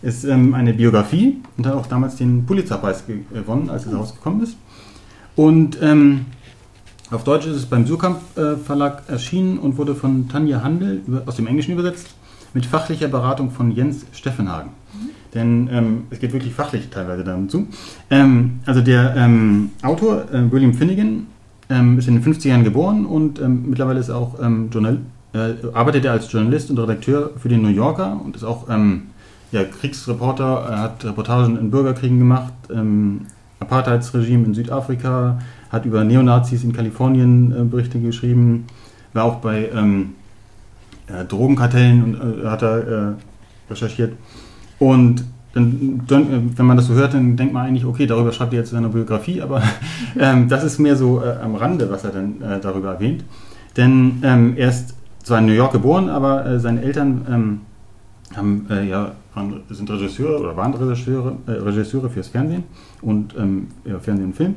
Ist ähm, eine Biografie und hat auch damals den Pulitzerpreis gewonnen, als es rausgekommen ist. Und ähm, auf Deutsch ist es beim Surkamp äh, Verlag erschienen und wurde von Tanja Handel über, aus dem Englischen übersetzt mit fachlicher Beratung von Jens Steffenhagen. Mhm. Denn ähm, es geht wirklich fachlich teilweise dazu. Ähm, also der ähm, Autor, äh, William Finnegan, ähm, ist in den 50ern geboren und ähm, mittlerweile ist auch Journal äh, arbeitet er als Journalist und Redakteur für den New Yorker und ist auch ja, Kriegsreporter, er hat Reportagen in Bürgerkriegen gemacht, ähm, Apartheidsregime in Südafrika, hat über Neonazis in Kalifornien äh, Berichte geschrieben, war auch bei ähm, äh, Drogenkartellen und äh, hat er äh, recherchiert. Und dann, wenn man das so hört, dann denkt man eigentlich, okay, darüber schreibt er jetzt seine Biografie, aber (laughs) ähm, das ist mehr so äh, am Rande, was er dann äh, darüber erwähnt. Denn ähm, er ist zwar in New York geboren, aber seine Eltern ähm, haben ja waren, sind Regisseure oder waren Regisseure, äh, Regisseure fürs Fernsehen und ähm, ja, Fernsehen und Film.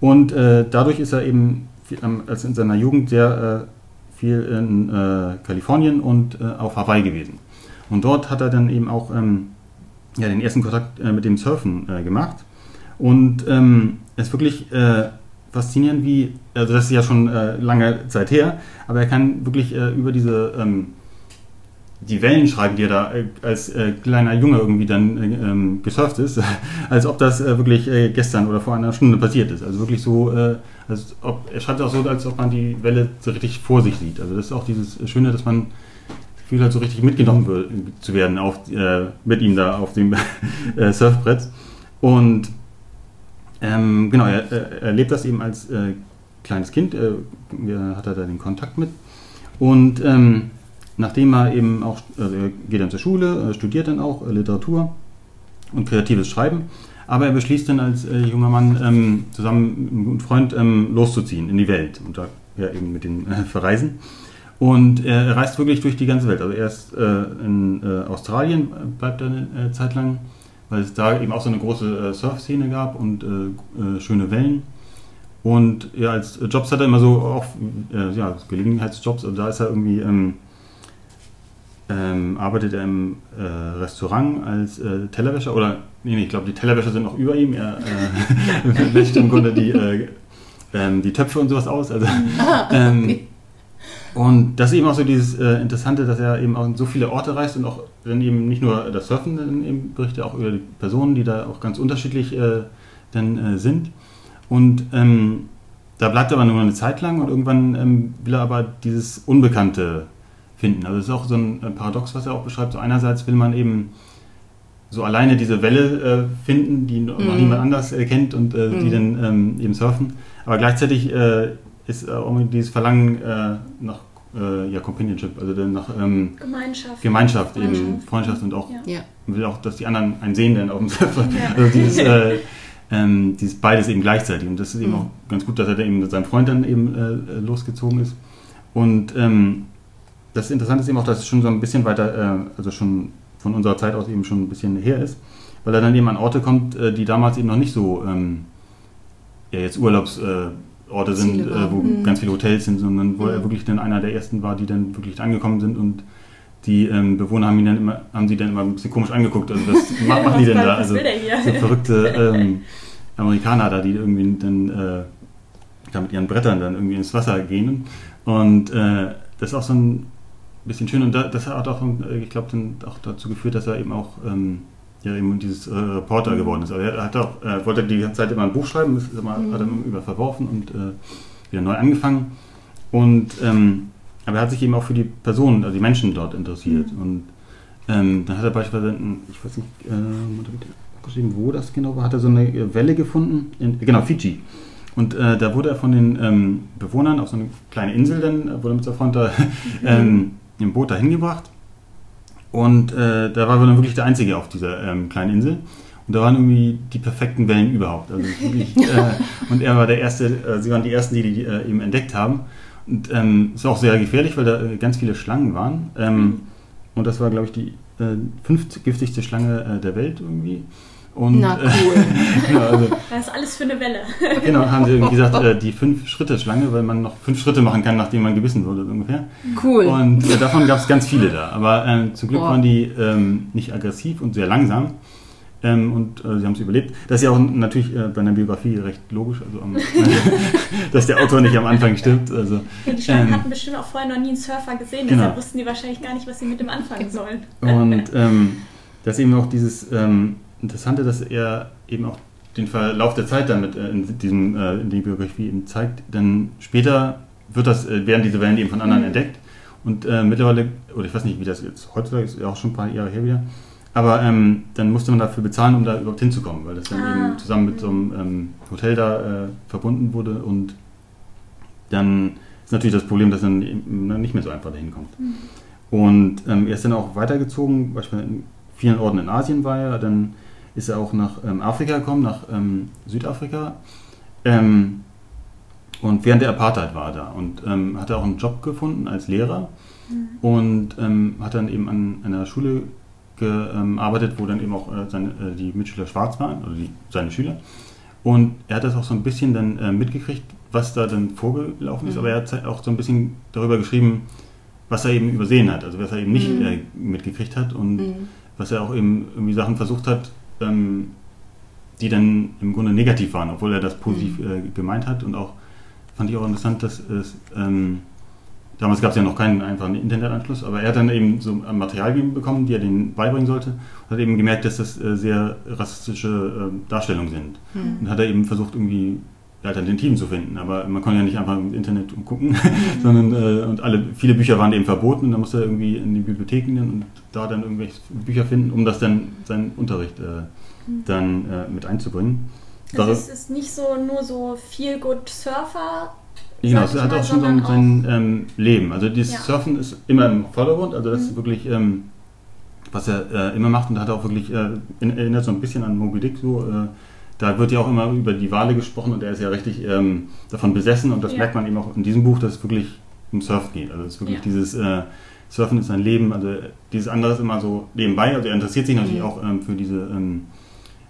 Und äh, dadurch ist er eben viel, ähm, als in seiner Jugend sehr äh, viel in äh, Kalifornien und äh, auf Hawaii gewesen. Und dort hat er dann eben auch ähm, ja, den ersten Kontakt äh, mit dem Surfen äh, gemacht. Und ähm, es ist wirklich äh, faszinierend, wie, also das ist ja schon äh, lange Zeit her, aber er kann wirklich äh, über diese, ähm, die Wellen schreiben, die er da äh, als kleiner Junge irgendwie dann äh, ähm, gesurft ist, (laughs) als ob das wirklich gestern oder vor einer Stunde passiert ist. Also wirklich so, als ob, er schreibt auch so, als ob man die Welle so richtig vor sich sieht. Also das ist auch dieses Schöne, dass man Gefühl hat, so richtig mitgenommen zu werden auf, äh, mit ihm da auf dem (laughs) äh, Surfbrett. Und ähm, genau, er, er erlebt das eben als äh, kleines Kind, hat er da den Kontakt mit. Und ähm, nachdem er eben auch, also er geht dann zur Schule, studiert dann auch äh, Literatur und kreatives Schreiben, aber er beschließt dann als äh, junger Mann ähm, zusammen mit einem guten Freund ähm, loszuziehen in die Welt und da ja, eben mit den äh, verreisen. Und er reist wirklich durch die ganze Welt. Also erst äh, in äh, Australien bleibt er eine Zeit lang weil es da eben auch so eine große äh, Surf-Szene gab und äh, äh, schöne Wellen. Und ja, als Jobs hat er immer so auch äh, ja, Gelegenheitsjobs, also da ist er irgendwie, ähm, ähm, arbeitet er im äh, Restaurant als äh, Tellerwäscher oder, nee, nee ich glaube, die Tellerwäscher sind noch über ihm, er (laughs) wäscht im Grunde die, ähm, die Töpfe und sowas aus. Also, ah, (laughs) ähm, okay. Und das ist eben auch so dieses äh, Interessante, dass er eben auch in so viele Orte reist und auch dann eben nicht nur das Surfen dann eben berichtet, auch über die Personen, die da auch ganz unterschiedlich äh, dann äh, sind. Und ähm, da bleibt er aber nur eine Zeit lang und irgendwann ähm, will er aber dieses Unbekannte finden. Also es ist auch so ein Paradox, was er auch beschreibt. So einerseits will man eben so alleine diese Welle äh, finden, die noch mm. niemand anders äh, kennt und äh, mm. die mhm. dann ähm, eben surfen. Aber gleichzeitig ist äh, auch dieses Verlangen äh, nach äh, ja, Companionship, also nach ähm, Gemeinschaft. Gemeinschaft, Freundschaft. eben Freundschaft und auch ja. man will auch, dass die anderen einen sehen dann auf dem Surfer. Ja. (laughs) Also dieses, äh, ähm, dieses beides eben gleichzeitig und das ist eben mhm. auch ganz gut, dass er da eben mit seinem Freund dann eben äh, losgezogen ist. Und ähm, das Interessante ist eben auch, dass es schon so ein bisschen weiter, äh, also schon von unserer Zeit aus eben schon ein bisschen her ist, weil er dann eben an Orte kommt, äh, die damals eben noch nicht so ähm, ja, jetzt Urlaubs Orte sind, äh, wo mhm. ganz viele Hotels sind, sondern wo mhm. er wirklich dann einer der ersten war, die dann wirklich angekommen sind und die ähm, Bewohner haben ihn dann immer, haben sie dann immer ein bisschen komisch angeguckt. Also was (laughs) machen die denn da? Also so verrückte ähm, (laughs) Amerikaner da, die irgendwie dann äh, da mit ihren Brettern dann irgendwie ins Wasser gehen. Und äh, das ist auch so ein bisschen schön und das hat auch, äh, ich glaube, dann auch dazu geführt, dass er eben auch ähm, ja eben dieses äh, Reporter geworden ist. Aber er hat auch, äh, wollte die ganze Zeit immer ein Buch schreiben, ist immer, mhm. hat er immer über verworfen und äh, wieder neu angefangen. Und ähm, aber er hat sich eben auch für die Personen, also die Menschen dort interessiert. Mhm. Und ähm, dann hat er beispielsweise, ich weiß nicht, äh, geschrieben, wo das genau war, hat er so eine Welle gefunden, in, genau, Fiji. Und äh, da wurde er von den ähm, Bewohnern auf so eine kleine Insel, dann wurde mit seiner Freund da (laughs) mhm. ähm, im Boot dahin gebracht und äh, da war wir dann wirklich der Einzige auf dieser ähm, kleinen Insel. Und da waren irgendwie die perfekten Wellen überhaupt. Also wirklich, (laughs) äh, und er war der Erste, äh, sie waren die Ersten, die die äh, eben entdeckt haben. Und ähm, ist auch sehr gefährlich, weil da äh, ganz viele Schlangen waren. Ähm, und das war, glaube ich, die äh, fünft giftigste Schlange äh, der Welt irgendwie. Und, Na cool. (laughs) äh, genau, also, das ist alles für eine Welle. genau, haben sie irgendwie (laughs) gesagt, äh, die Fünf-Schritte-Schlange, weil man noch fünf Schritte machen kann, nachdem man gebissen wurde, ungefähr. Cool. Und äh, davon gab es ganz viele da. Aber äh, zum Glück oh. waren die ähm, nicht aggressiv und sehr langsam. Ähm, und äh, sie haben es überlebt. Das ist ja auch natürlich äh, bei einer Biografie recht logisch, also am, (laughs) dass der Autor nicht am Anfang stirbt. Also, die Schlangen ähm, hatten bestimmt auch vorher noch nie einen Surfer gesehen, genau. deshalb wussten die wahrscheinlich gar nicht, was sie mit dem anfangen sollen. Und ähm, dass eben auch dieses ähm, Interessante, dass er eben auch den Verlauf der Zeit damit äh, in, diesem, äh, in der Biografie eben zeigt. Denn später wird das, äh, werden diese Wellen eben von anderen mhm. entdeckt. Und äh, mittlerweile, oder ich weiß nicht, wie das jetzt heutzutage ist, ja auch schon ein paar Jahre her wieder, aber ähm, dann musste man dafür bezahlen, um da überhaupt hinzukommen, weil das dann ah. eben zusammen mit so einem ähm, Hotel da äh, verbunden wurde und dann ist natürlich das Problem, dass man nicht mehr so einfach dahin kommt. Mhm. Und ähm, er ist dann auch weitergezogen, beispielsweise in vielen Orten in Asien war er, dann ist er auch nach ähm, Afrika gekommen, nach ähm, Südafrika. Ähm, und während der Apartheid war er da und ähm, hat auch einen Job gefunden als Lehrer mhm. und ähm, hat dann eben an einer Schule gearbeitet, wo dann eben auch äh, seine, äh, die Mitschüler schwarz waren, oder die, seine Schüler. Und er hat das auch so ein bisschen dann äh, mitgekriegt, was da dann vorgelaufen ist, Mhm. aber er hat auch so ein bisschen darüber geschrieben, was er eben übersehen hat, also was er eben nicht Mhm. äh, mitgekriegt hat und Mhm. was er auch eben irgendwie Sachen versucht hat, ähm, die dann im Grunde negativ waren, obwohl er das positiv Mhm. äh, gemeint hat und auch fand ich auch interessant, dass es ähm, damals gab es ja noch keinen einfachen Internetanschluss, aber er hat dann eben so ein Material bekommen, die er denen beibringen sollte und hat eben gemerkt, dass das äh, sehr rassistische äh, Darstellungen sind Mhm. und hat er eben versucht irgendwie Alternativen zu finden, aber man konnte ja nicht einfach im Internet gucken, (laughs) sondern äh, und alle viele Bücher waren eben verboten und dann musste er irgendwie in die Bibliotheken gehen und da dann irgendwelche Bücher finden, um das dann seinen Unterricht äh, dann äh, mit einzubringen. Also es ist nicht so nur so viel good Surfer. Genau, es hat mal, auch schon so sein ähm, Leben. Also dieses Ja. Surfen ist immer im Vordergrund, also das ist Mhm. wirklich, ähm, was er äh, immer macht und hat auch wirklich, äh, in- erinnert so ein bisschen an Moby Dick so. Da wird ja auch immer über die Wale gesprochen und er ist ja richtig ähm, davon besessen und das Ja. merkt man eben auch in diesem Buch, dass es wirklich um Surfen geht. Also es ist wirklich Ja. dieses äh, Surfen ist sein Leben, also dieses andere ist immer so nebenbei. Also er interessiert sich natürlich Mhm. auch ähm, für diese ähm,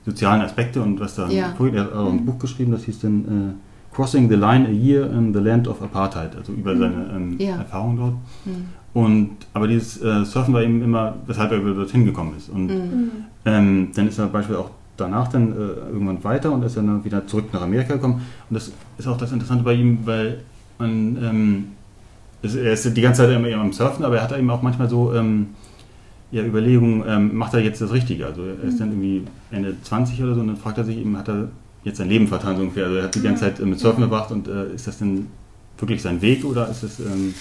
sozialen Aspekte und was da Ja. vorgeht. Er hat auch ein Mhm. Buch geschrieben, das hieß dann äh, Crossing the Line a Year in the Land of Apartheid, also über Mhm. seine ähm. Erfahrung dort. Mhm. Und aber dieses äh, Surfen war eben immer, weshalb er dorthin gekommen ist. Und. Mhm. ähm, dann ist er beispielsweise auch danach dann äh, irgendwann weiter und ist dann wieder zurück nach Amerika gekommen. Und das ist auch das Interessante bei ihm, weil man, ähm, es- er ist die ganze Zeit immer am Surfen, aber er hat eben auch manchmal so ähm, ja, Überlegungen, ähm, macht er jetzt das Richtige? Also er ist dann irgendwie Ende 20 oder so und dann fragt er sich eben, hat er jetzt sein Leben vertan so ungefähr? Also er hat die ganze Zeit äh, mit Surfen verbracht und äh, ist das denn wirklich sein Weg oder ist es, ähm,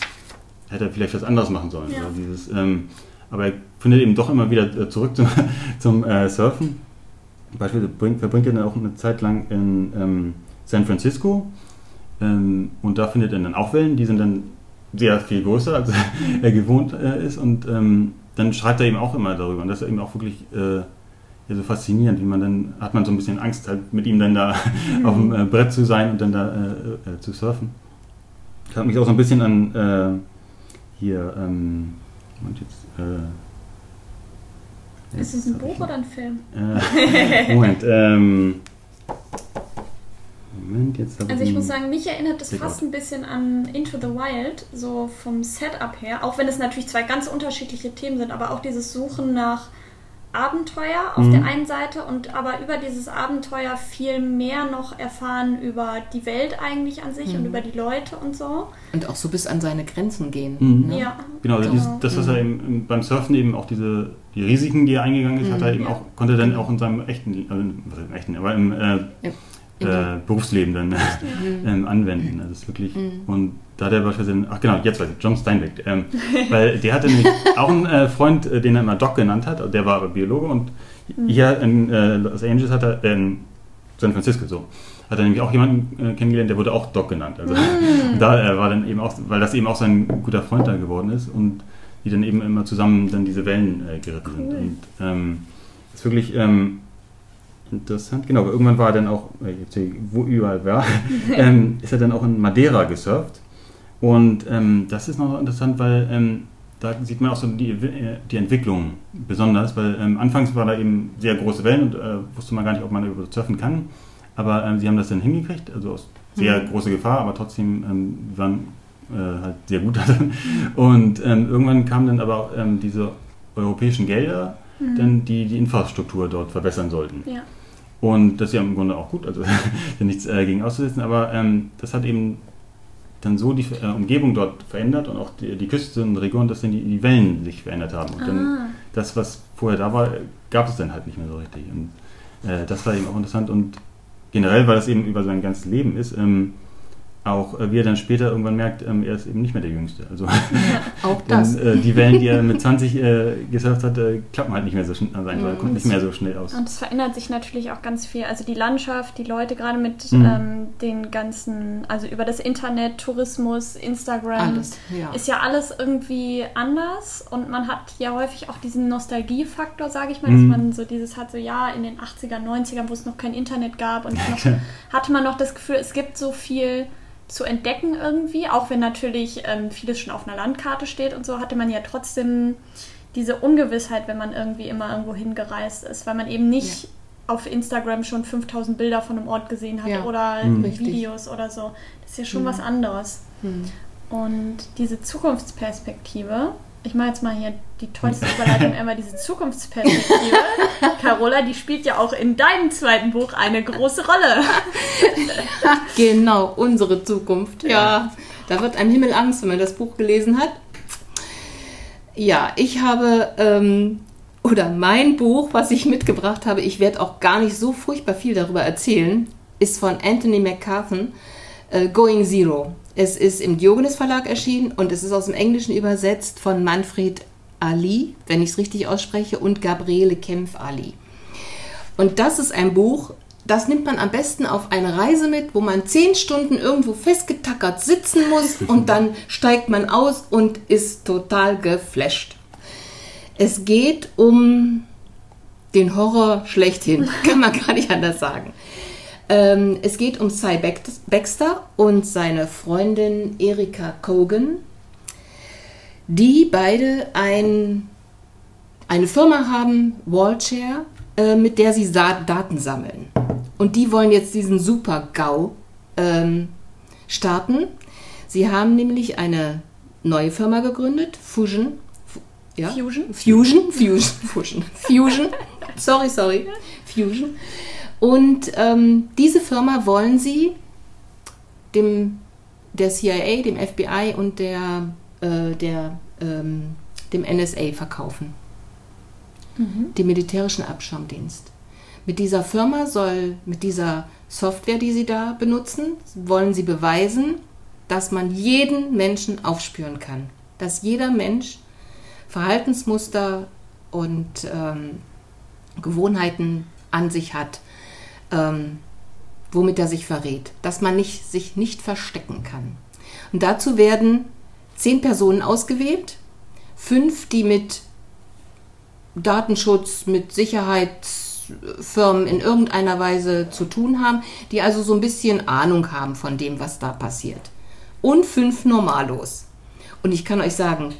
hätte er vielleicht was anderes machen sollen? Ja. Oder dieses, ähm, aber er findet eben doch immer wieder äh, zurück zum, (laughs) zum äh, Surfen. Beispielsweise bringt, verbringt er dann auch eine Zeit lang in ähm, San Francisco ähm, und da findet er dann auch Wellen, die sind dann sehr viel größer, als (laughs) er gewohnt äh, ist und ähm, dann schreibt er eben auch immer darüber und das ist eben auch wirklich äh, ja, so faszinierend, wie man dann, hat man so ein bisschen Angst, halt mit ihm dann da (laughs) auf dem äh, Brett zu sein und dann da äh, äh, zu surfen. Das hat mich auch so ein bisschen an äh, hier, ähm, Moment, jetzt, Ist es ein Buch oder ein Film? äh, (laughs) Moment, ähm, Moment, jetzt habe Also ich muss sagen, mich erinnert das fast ein bisschen an Into the Wild, so vom Setup her. Auch wenn es natürlich zwei ganz unterschiedliche Themen sind, aber auch dieses Suchen nach Abenteuer auf Mhm. der einen Seite und aber über dieses Abenteuer viel mehr noch erfahren über die Welt eigentlich an sich und Mhm. über die Leute und so. Und auch so bis an seine Grenzen gehen. Mhm. Ne? Ja. Genau, also dieses, das, was er eben im- beim Surfen eben auch diese die Risiken, die er eingegangen ist, hat er eben Ja. auch, konnte er dann auch in seinem echten, also was heißt im echten, aber im äh, In äh, Berufsleben dann Mhm. (laughs) ähm, anwenden. Also das ist wirklich, Mhm. und da hat er beispielsweise, ach genau, jetzt weiß ich, John Steinbeck, ähm, weil der hatte nämlich (laughs) auch einen äh, Freund, äh, den er immer Doc genannt hat, der war aber Biologe und hier in äh, Los Angeles hat er, in San Francisco so, hat er nämlich auch jemanden kennengelernt, der wurde auch Doc genannt. Also (laughs) da äh, war dann eben auch, weil das eben auch sein guter Freund da geworden ist und die dann eben immer zusammen dann diese Wellen äh, geritten sind. Cool. Und ähm, ist wirklich ähm, interessant. Genau, aber irgendwann war er dann auch, äh, jetzt ich, wo überall war, (laughs) ähm, ist er dann auch in Madeira gesurft. Und ähm, das ist noch interessant, weil ähm, da sieht man auch so die, äh, die Entwicklung besonders, weil ähm, anfangs war da eben sehr große Wellen und äh, wusste man gar nicht, ob man über surfen kann. Aber sie haben das dann hingekriegt, also aus sehr große Gefahr, aber trotzdem ähm, waren halt sehr gut (laughs) darin. Und ähm, irgendwann kamen dann aber ähm, diese europäischen Gelder, dann, die die Infrastruktur dort verbessern sollten. Ja. Und das ist ja im Grunde auch gut, also (laughs) nichts äh, gegen auszusetzen, aber ähm, das hat eben dann so die äh, Umgebung dort verändert und auch die, die Küstenregion, dass dann die, die Wellen sich verändert haben. Und dann Ah. das, was vorher da war, äh, gab es dann halt nicht mehr so richtig. Und äh, das war eben auch interessant und generell, weil das eben über sein ganzes Leben ist, ähm, auch äh, wie er dann später irgendwann merkt, ähm, er ist eben nicht mehr der Jüngste. Also Auch dann, (laughs) das. äh, die Wellen, die er mit 20 äh, gesurft hat, äh, klappen halt nicht mehr so schnell, also Mhm. kommt nicht mehr so schnell aus. Und es verändert sich natürlich auch ganz viel. Also die Landschaft, die Leute gerade mit Mhm. ähm, den ganzen, also über das Internet, Tourismus, Instagram, Alles, ja. ist ja alles irgendwie anders. Und man hat ja häufig auch diesen Nostalgiefaktor, sage ich mal, dass Mhm. man so dieses hat, so ja, in den 80er, 90ern, wo es noch kein Internet gab und noch, hatte man noch das Gefühl, es gibt so viel zu entdecken irgendwie, auch wenn natürlich ähm, vieles schon auf einer Landkarte steht und so, hatte man ja trotzdem diese Ungewissheit, wenn man irgendwie immer irgendwo hingereist ist, weil man eben nicht auf Instagram schon 5000 Bilder von einem Ort gesehen hat Ja, oder Mhm. Videos oder so. Das ist ja schon was anderes. Hm. Und diese Zukunftsperspektive, ich mache jetzt mal hier die tollste Überleitung ever, diese Zukunftsperspektive, (laughs) Carola, die spielt ja auch in deinem zweiten Buch eine große Rolle. (laughs) Genau, unsere Zukunft. Ja, da wird einem Himmel Angst, wenn man das Buch gelesen hat. Ja, ich habe, ähm, oder mein Buch, was ich mitgebracht habe, ich werde auch gar nicht so furchtbar viel darüber erzählen, ist von Anthony McCarthan, äh, Going Zero. Es ist im Diogenes Verlag erschienen und es ist aus dem Englischen übersetzt von Manfred Ali, wenn ich es richtig ausspreche, und Gabriele Kempf Ali. Und das ist ein Buch, das nimmt man am besten auf eine Reise mit, wo man zehn Stunden irgendwo festgetackert sitzen muss (laughs) und dann steigt man aus und ist total geflasht. Es geht um den Horror schlechthin, (laughs) kann man gar nicht anders sagen. Ähm, es geht um Cy Baxter und seine Freundin Erika Cogan, die beide ein, eine Firma haben, Wallchair, äh, mit der sie Sa Daten sammeln. Und die wollen jetzt diesen Super-GAU ähm, starten. Sie haben nämlich eine neue Firma gegründet, Fusion. Fu ja? Fusion? Fusion, Fusion, Fusion, Fusion. Sorry, sorry, Fusion. Und ähm, diese Firma wollen sie dem der CIA, dem FBI und der, äh, der ähm, dem NSA verkaufen, dem militärischen Abschirmdienst. Mit dieser Firma soll, mit dieser Software, die sie da benutzen, wollen sie beweisen, dass man jeden Menschen aufspüren kann. Dass jeder Mensch Verhaltensmuster und ähm, Gewohnheiten an sich hat, ähm, womit er sich verrät. Dass man nicht, sich nicht verstecken kann. Und dazu werden zehn Personen ausgewählt, fünf, die mit Datenschutz, mit Sicherheitsfirmen in irgendeiner Weise zu tun haben, die also so ein bisschen Ahnung haben von dem, was da passiert. Und fünf Normalos. Und ich kann euch sagen,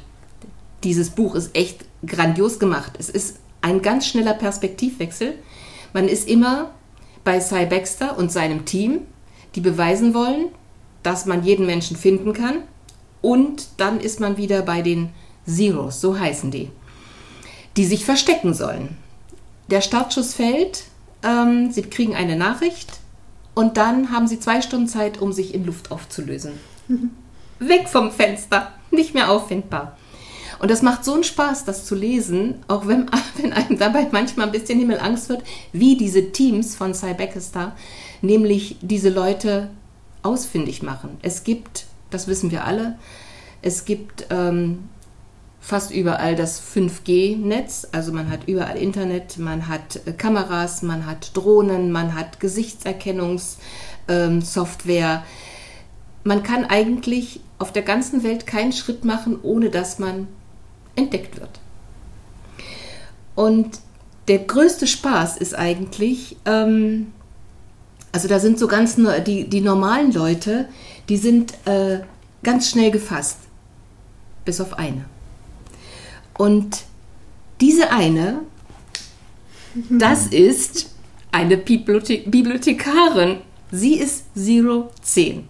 dieses Buch ist echt grandios gemacht. Es ist ein ganz schneller Perspektivwechsel. Man ist immer bei Cy Baxter und seinem Team, die beweisen wollen, dass man jeden Menschen finden kann. Und dann ist man wieder bei den Zeros, so heißen die, die sich verstecken sollen. Der Startschuss fällt, ähm, sie kriegen eine Nachricht und dann haben sie zwei Stunden Zeit, um sich in Luft aufzulösen. Weg vom Fenster, nicht mehr auffindbar. Und das macht so einen Spaß, das zu lesen, auch wenn, (laughs) wenn einem dabei manchmal ein bisschen Himmelangst wird, wie diese Teams von Cy Baxter nämlich diese Leute ausfindig machen. Es gibt, das wissen wir alle, es gibt ähm, fast überall das 5G-Netz, also man hat überall Internet, man hat äh, Kameras, man hat Drohnen, man hat Gesichtserkennungssoftware. man kann eigentlich auf der ganzen Welt keinen Schritt machen, ohne dass man entdeckt wird. Und der größte Spaß ist eigentlich, ähm, also da sind so ganz, die, die normalen Leute, die sind äh, ganz schnell gefasst, bis auf eine. Und diese eine, das ist eine Bibliothe Bibliothekarin. Sie ist Zero 10.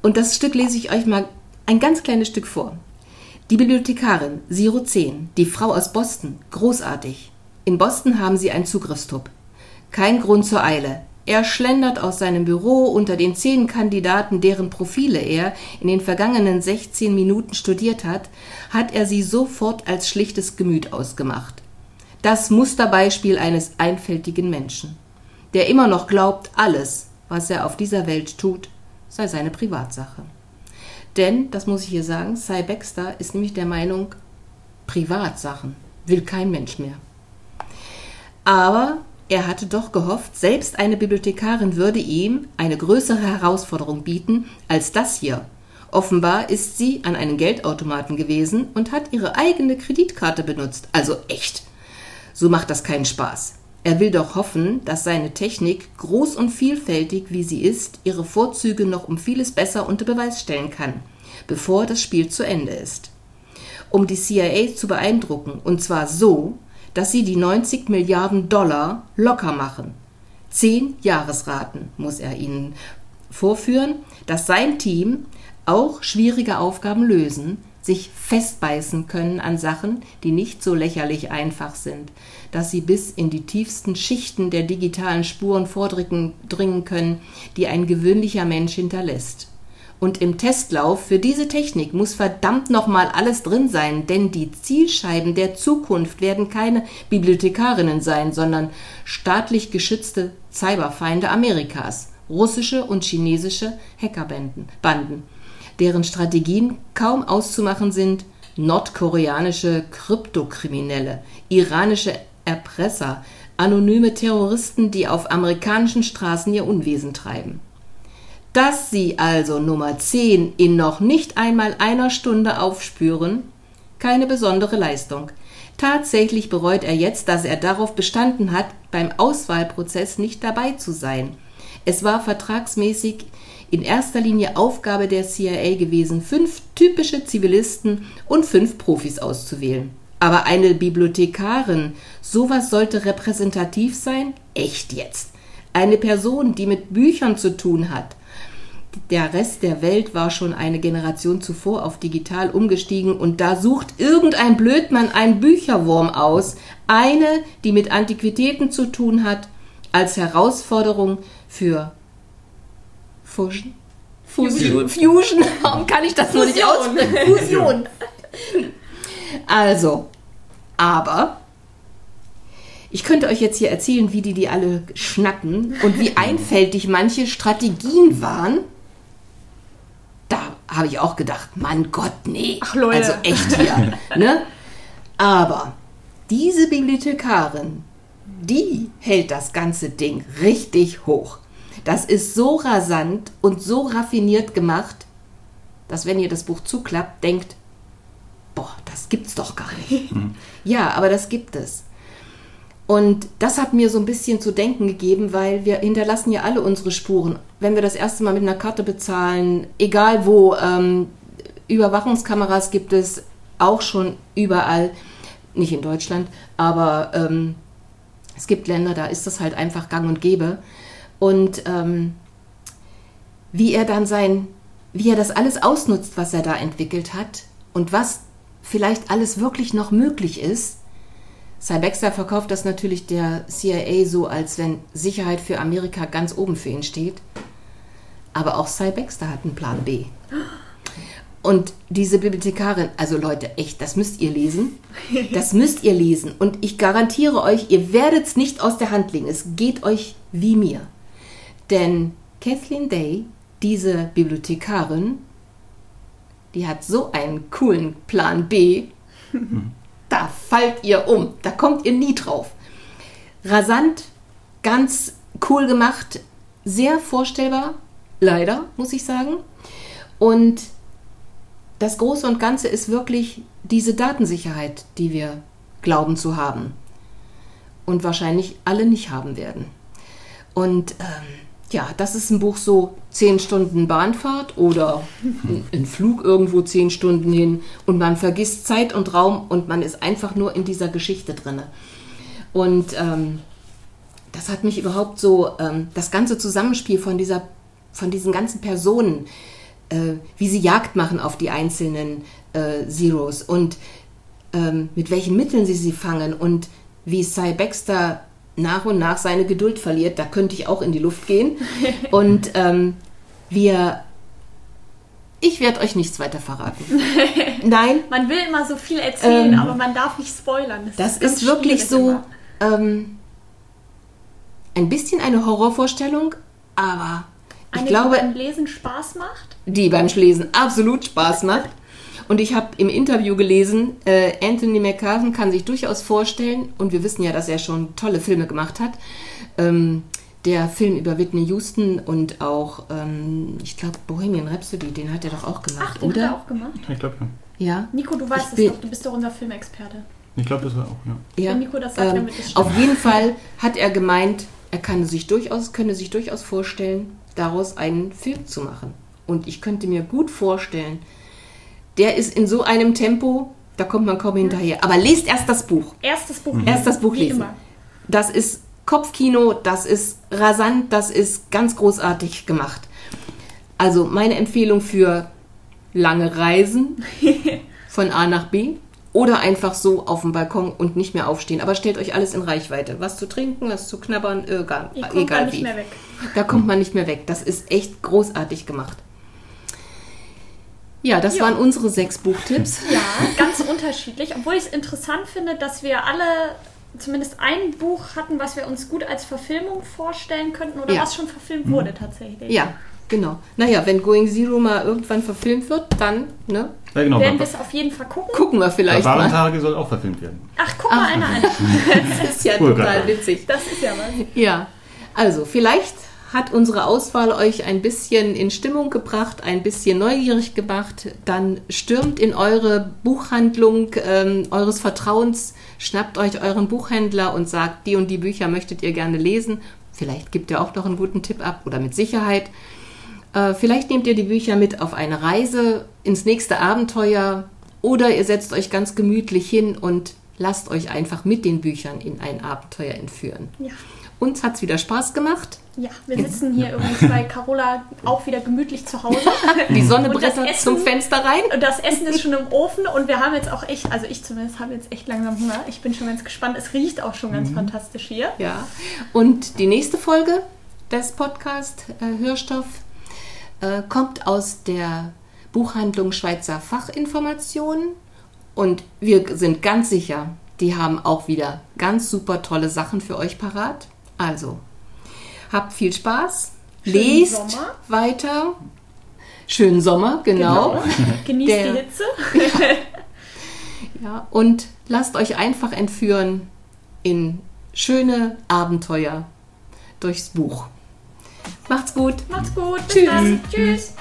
Und das Stück lese ich euch mal ein ganz kleines Stück vor. Die Bibliothekarin, Zero 10, die Frau aus Boston, großartig. In Boston haben sie einen Zugriffstub. Kein Grund zur Eile. Er schlendert aus seinem Büro unter den zehn Kandidaten, deren Profile er in den vergangenen 16 Minuten studiert hat, hat er sie sofort als schlichtes Gemüt ausgemacht. Das Musterbeispiel eines einfältigen Menschen, der immer noch glaubt, alles, was er auf dieser Welt tut, sei seine Privatsache. Denn, das muss ich hier sagen, Cy Baxter ist nämlich der Meinung, Privatsachen will kein Mensch mehr. Aber er hatte doch gehofft, selbst eine Bibliothekarin würde ihm eine größere Herausforderung bieten als das hier. Offenbar ist sie an einen Geldautomaten gewesen und hat ihre eigene Kreditkarte benutzt. Also echt. So macht das keinen Spaß. Er will doch hoffen, dass seine Technik, groß und vielfältig wie sie ist, ihre Vorzüge noch um vieles besser unter Beweis stellen kann, bevor das Spiel zu Ende ist. Um die CIA zu beeindrucken, und zwar so, dass sie die 90 Milliarden Dollar locker machen. Zehn Jahresraten muss er ihnen vorführen, dass sein Team auch schwierige Aufgaben lösen, sich festbeißen können an Sachen, die nicht so lächerlich einfach sind, dass sie bis in die tiefsten Schichten der digitalen Spuren vordringen können, die ein gewöhnlicher Mensch hinterlässt. Und im Testlauf für diese Technik muss verdammt nochmal alles drin sein, denn die Zielscheiben der Zukunft werden keine Bibliothekarinnen sein, sondern staatlich geschützte Cyberfeinde Amerikas, russische und chinesische Hackerbanden, Banden, deren Strategien kaum auszumachen sind, nordkoreanische Kryptokriminelle, iranische Erpresser, anonyme Terroristen, die auf amerikanischen Straßen ihr Unwesen treiben. Dass sie also Nummer 10 in noch nicht einmal einer Stunde aufspüren, keine besondere Leistung. Tatsächlich bereut er jetzt, dass er darauf bestanden hat, beim Auswahlprozess nicht dabei zu sein. Es war vertragsmäßig in erster Linie Aufgabe der CIA gewesen, fünf typische Zivilisten und fünf Profis auszuwählen. Aber eine Bibliothekarin, sowas sollte repräsentativ sein? Echt jetzt. Eine Person, die mit Büchern zu tun hat. Der Rest der Welt war schon eine Generation zuvor auf digital umgestiegen und da sucht irgendein Blödmann einen Bücherwurm aus, eine, die mit Antiquitäten zu tun hat, als Herausforderung für Fusion. Fusion. Fusion. (laughs) Warum kann ich das nur nicht aussprechen? (laughs) Fusion. Also, aber ich könnte euch jetzt hier erzählen, wie die die alle schnacken und wie (laughs) einfältig manche Strategien waren. Habe ich auch gedacht, Mann Gott, nee. Ach, Leute. Also echt hier. (laughs) ne? Aber diese Bibliothekarin, die hält das ganze Ding richtig hoch. Das ist so rasant und so raffiniert gemacht, dass wenn ihr das Buch zuklappt, denkt, boah, das gibt's doch gar nicht. (laughs) Ja, aber das gibt es. Und das hat mir so ein bisschen zu denken gegeben, weil wir hinterlassen ja alle unsere Spuren. Wenn wir das erste Mal mit einer Karte bezahlen, egal wo, ähm, Überwachungskameras gibt es auch schon überall, nicht in Deutschland, aber ähm, es gibt Länder, da ist das halt einfach gang und gäbe. Und ähm, wie er dann sein, wie er das alles ausnutzt, was er da entwickelt hat und was vielleicht alles wirklich noch möglich ist. Cy Baxter verkauft das natürlich der CIA so, als wenn Sicherheit für Amerika ganz oben für ihn steht. Aber auch Cy Baxter hat einen Plan B. Und diese Bibliothekarin, also Leute, echt, das müsst ihr lesen. Das müsst ihr lesen. Und ich garantiere euch, ihr werdet es nicht aus der Hand legen. Es geht euch wie mir. Denn Kathleen Day, diese Bibliothekarin, die hat so einen coolen Plan B. (laughs) da fallt ihr um. Da kommt ihr nie drauf. Rasant, ganz cool gemacht, sehr vorstellbar, leider, muss ich sagen. Und das Große und Ganze ist wirklich diese Datensicherheit, die wir glauben zu haben und wahrscheinlich alle nicht haben werden. Und ähm, ja, das ist ein Buch so zehn Stunden Bahnfahrt oder ein Flug irgendwo zehn Stunden hin und man vergisst Zeit und Raum und man ist einfach nur in dieser Geschichte drin. Und ähm, das hat mich überhaupt so, ähm, das ganze Zusammenspiel von dieser, von diesen ganzen Personen, äh, wie sie Jagd machen auf die einzelnen äh, Zeros und ähm, mit welchen Mitteln sie sie fangen und wie Cy Baxter nach und nach seine Geduld verliert. Da könnte ich auch in die Luft gehen. (laughs) Und ähm, wir. Ich werde euch nichts weiter verraten. (laughs) Nein. Man will immer so viel erzählen, Ähm, aber man darf nicht spoilern. Das ganz ist wirklich schwierig so ähm, ein bisschen eine Horrorvorstellung, aber ich Eine, glaube, die beim Lesen Spaß macht. die beim Lesen absolut Spaß macht. Und ich habe im Interview gelesen, äh, Anthony McCarthy kann sich durchaus vorstellen, und wir wissen ja, dass er schon tolle Filme gemacht hat, ähm, der Film über Whitney Houston und auch, ähm, ich glaube, Bohemian Rhapsody, den hat er doch auch gemacht, Ach, den oder? hat er auch gemacht. Ich glaube, ja. Ja. Nico, du weißt es doch. Du bist doch unser Filmexperte. Ich glaube, das war auch, ja. Ja, Wenn Nico das sagt, ähm, wird es auf jeden Fall hat er gemeint, er kann sich durchaus, könne sich durchaus vorstellen, daraus einen Film zu machen. Und ich könnte mir gut vorstellen, der ist in so einem Tempo, Da kommt man kaum hinterher. Aber lest erst das Buch. Erstes Buch. Erst das Buch lesen. immer. Das ist Kopfkino, das ist rasant, das ist ganz großartig gemacht. Also meine Empfehlung für lange Reisen (laughs) von A nach B oder einfach so auf dem Balkon und nicht mehr aufstehen. Aber stellt euch alles in Reichweite. Was zu trinken, was zu knabbern, egal, Ihr kommt egal nicht wie. mehr weg. Da kommt man nicht mehr weg. Das ist echt großartig gemacht. Ja, das Ja. waren unsere sechs Buchtipps. (laughs) Ja, ganz unterschiedlich. Obwohl ich es interessant finde, dass wir alle zumindest ein Buch hatten, was wir uns gut als Verfilmung vorstellen könnten oder Ja. was schon verfilmt wurde tatsächlich. Ja, genau. Naja, wenn Going Zero mal irgendwann verfilmt wird, dann ne, Ja, genau. Werden wir es auf jeden Fall gucken. gucken wir vielleicht mal. Barbarentage soll auch verfilmt werden. Ach, guck mal einer an. (laughs) Das ist ja Cool, total witzig. Das ist ja was. Ja, also vielleicht hat unsere Auswahl euch ein bisschen in Stimmung gebracht, ein bisschen neugierig gemacht. Dann stürmt in eure Buchhandlung ähm, eures Vertrauens, schnappt euch euren Buchhändler und sagt, die und die Bücher möchtet ihr gerne lesen. Vielleicht gibt ihr auch noch einen guten Tipp ab oder mit Sicherheit. Äh, vielleicht nehmt ihr die Bücher mit auf eine Reise ins nächste Abenteuer oder ihr setzt euch ganz gemütlich hin und lasst euch einfach mit den Büchern in ein Abenteuer entführen. Ja. Uns hat's wieder Spaß gemacht. Ja, wir sitzen hier übrigens bei Carola auch wieder gemütlich zu Hause. Die Sonne brettert Essen- zum Fenster rein. Und das Essen ist schon im Ofen und wir haben jetzt auch echt, also ich zumindest habe jetzt echt langsam Hunger. Ich bin schon ganz gespannt. Es riecht auch schon ganz fantastisch hier. Ja. Und die nächste Folge des Podcast äh, Hörstoff äh, kommt aus der Buchhandlung Schweizer Fachinformationen. Und wir sind ganz sicher, die haben auch wieder ganz super tolle Sachen für euch parat. Also, habt viel Spaß, Schönen lest Sommer. weiter. Schönen Sommer, genau. (laughs) Genießt Der- die Hitze. (laughs) Ja, und lasst euch einfach entführen in schöne Abenteuer durchs Buch. Macht's gut. Macht's gut. Bis Tschüss. dann. Tschüss.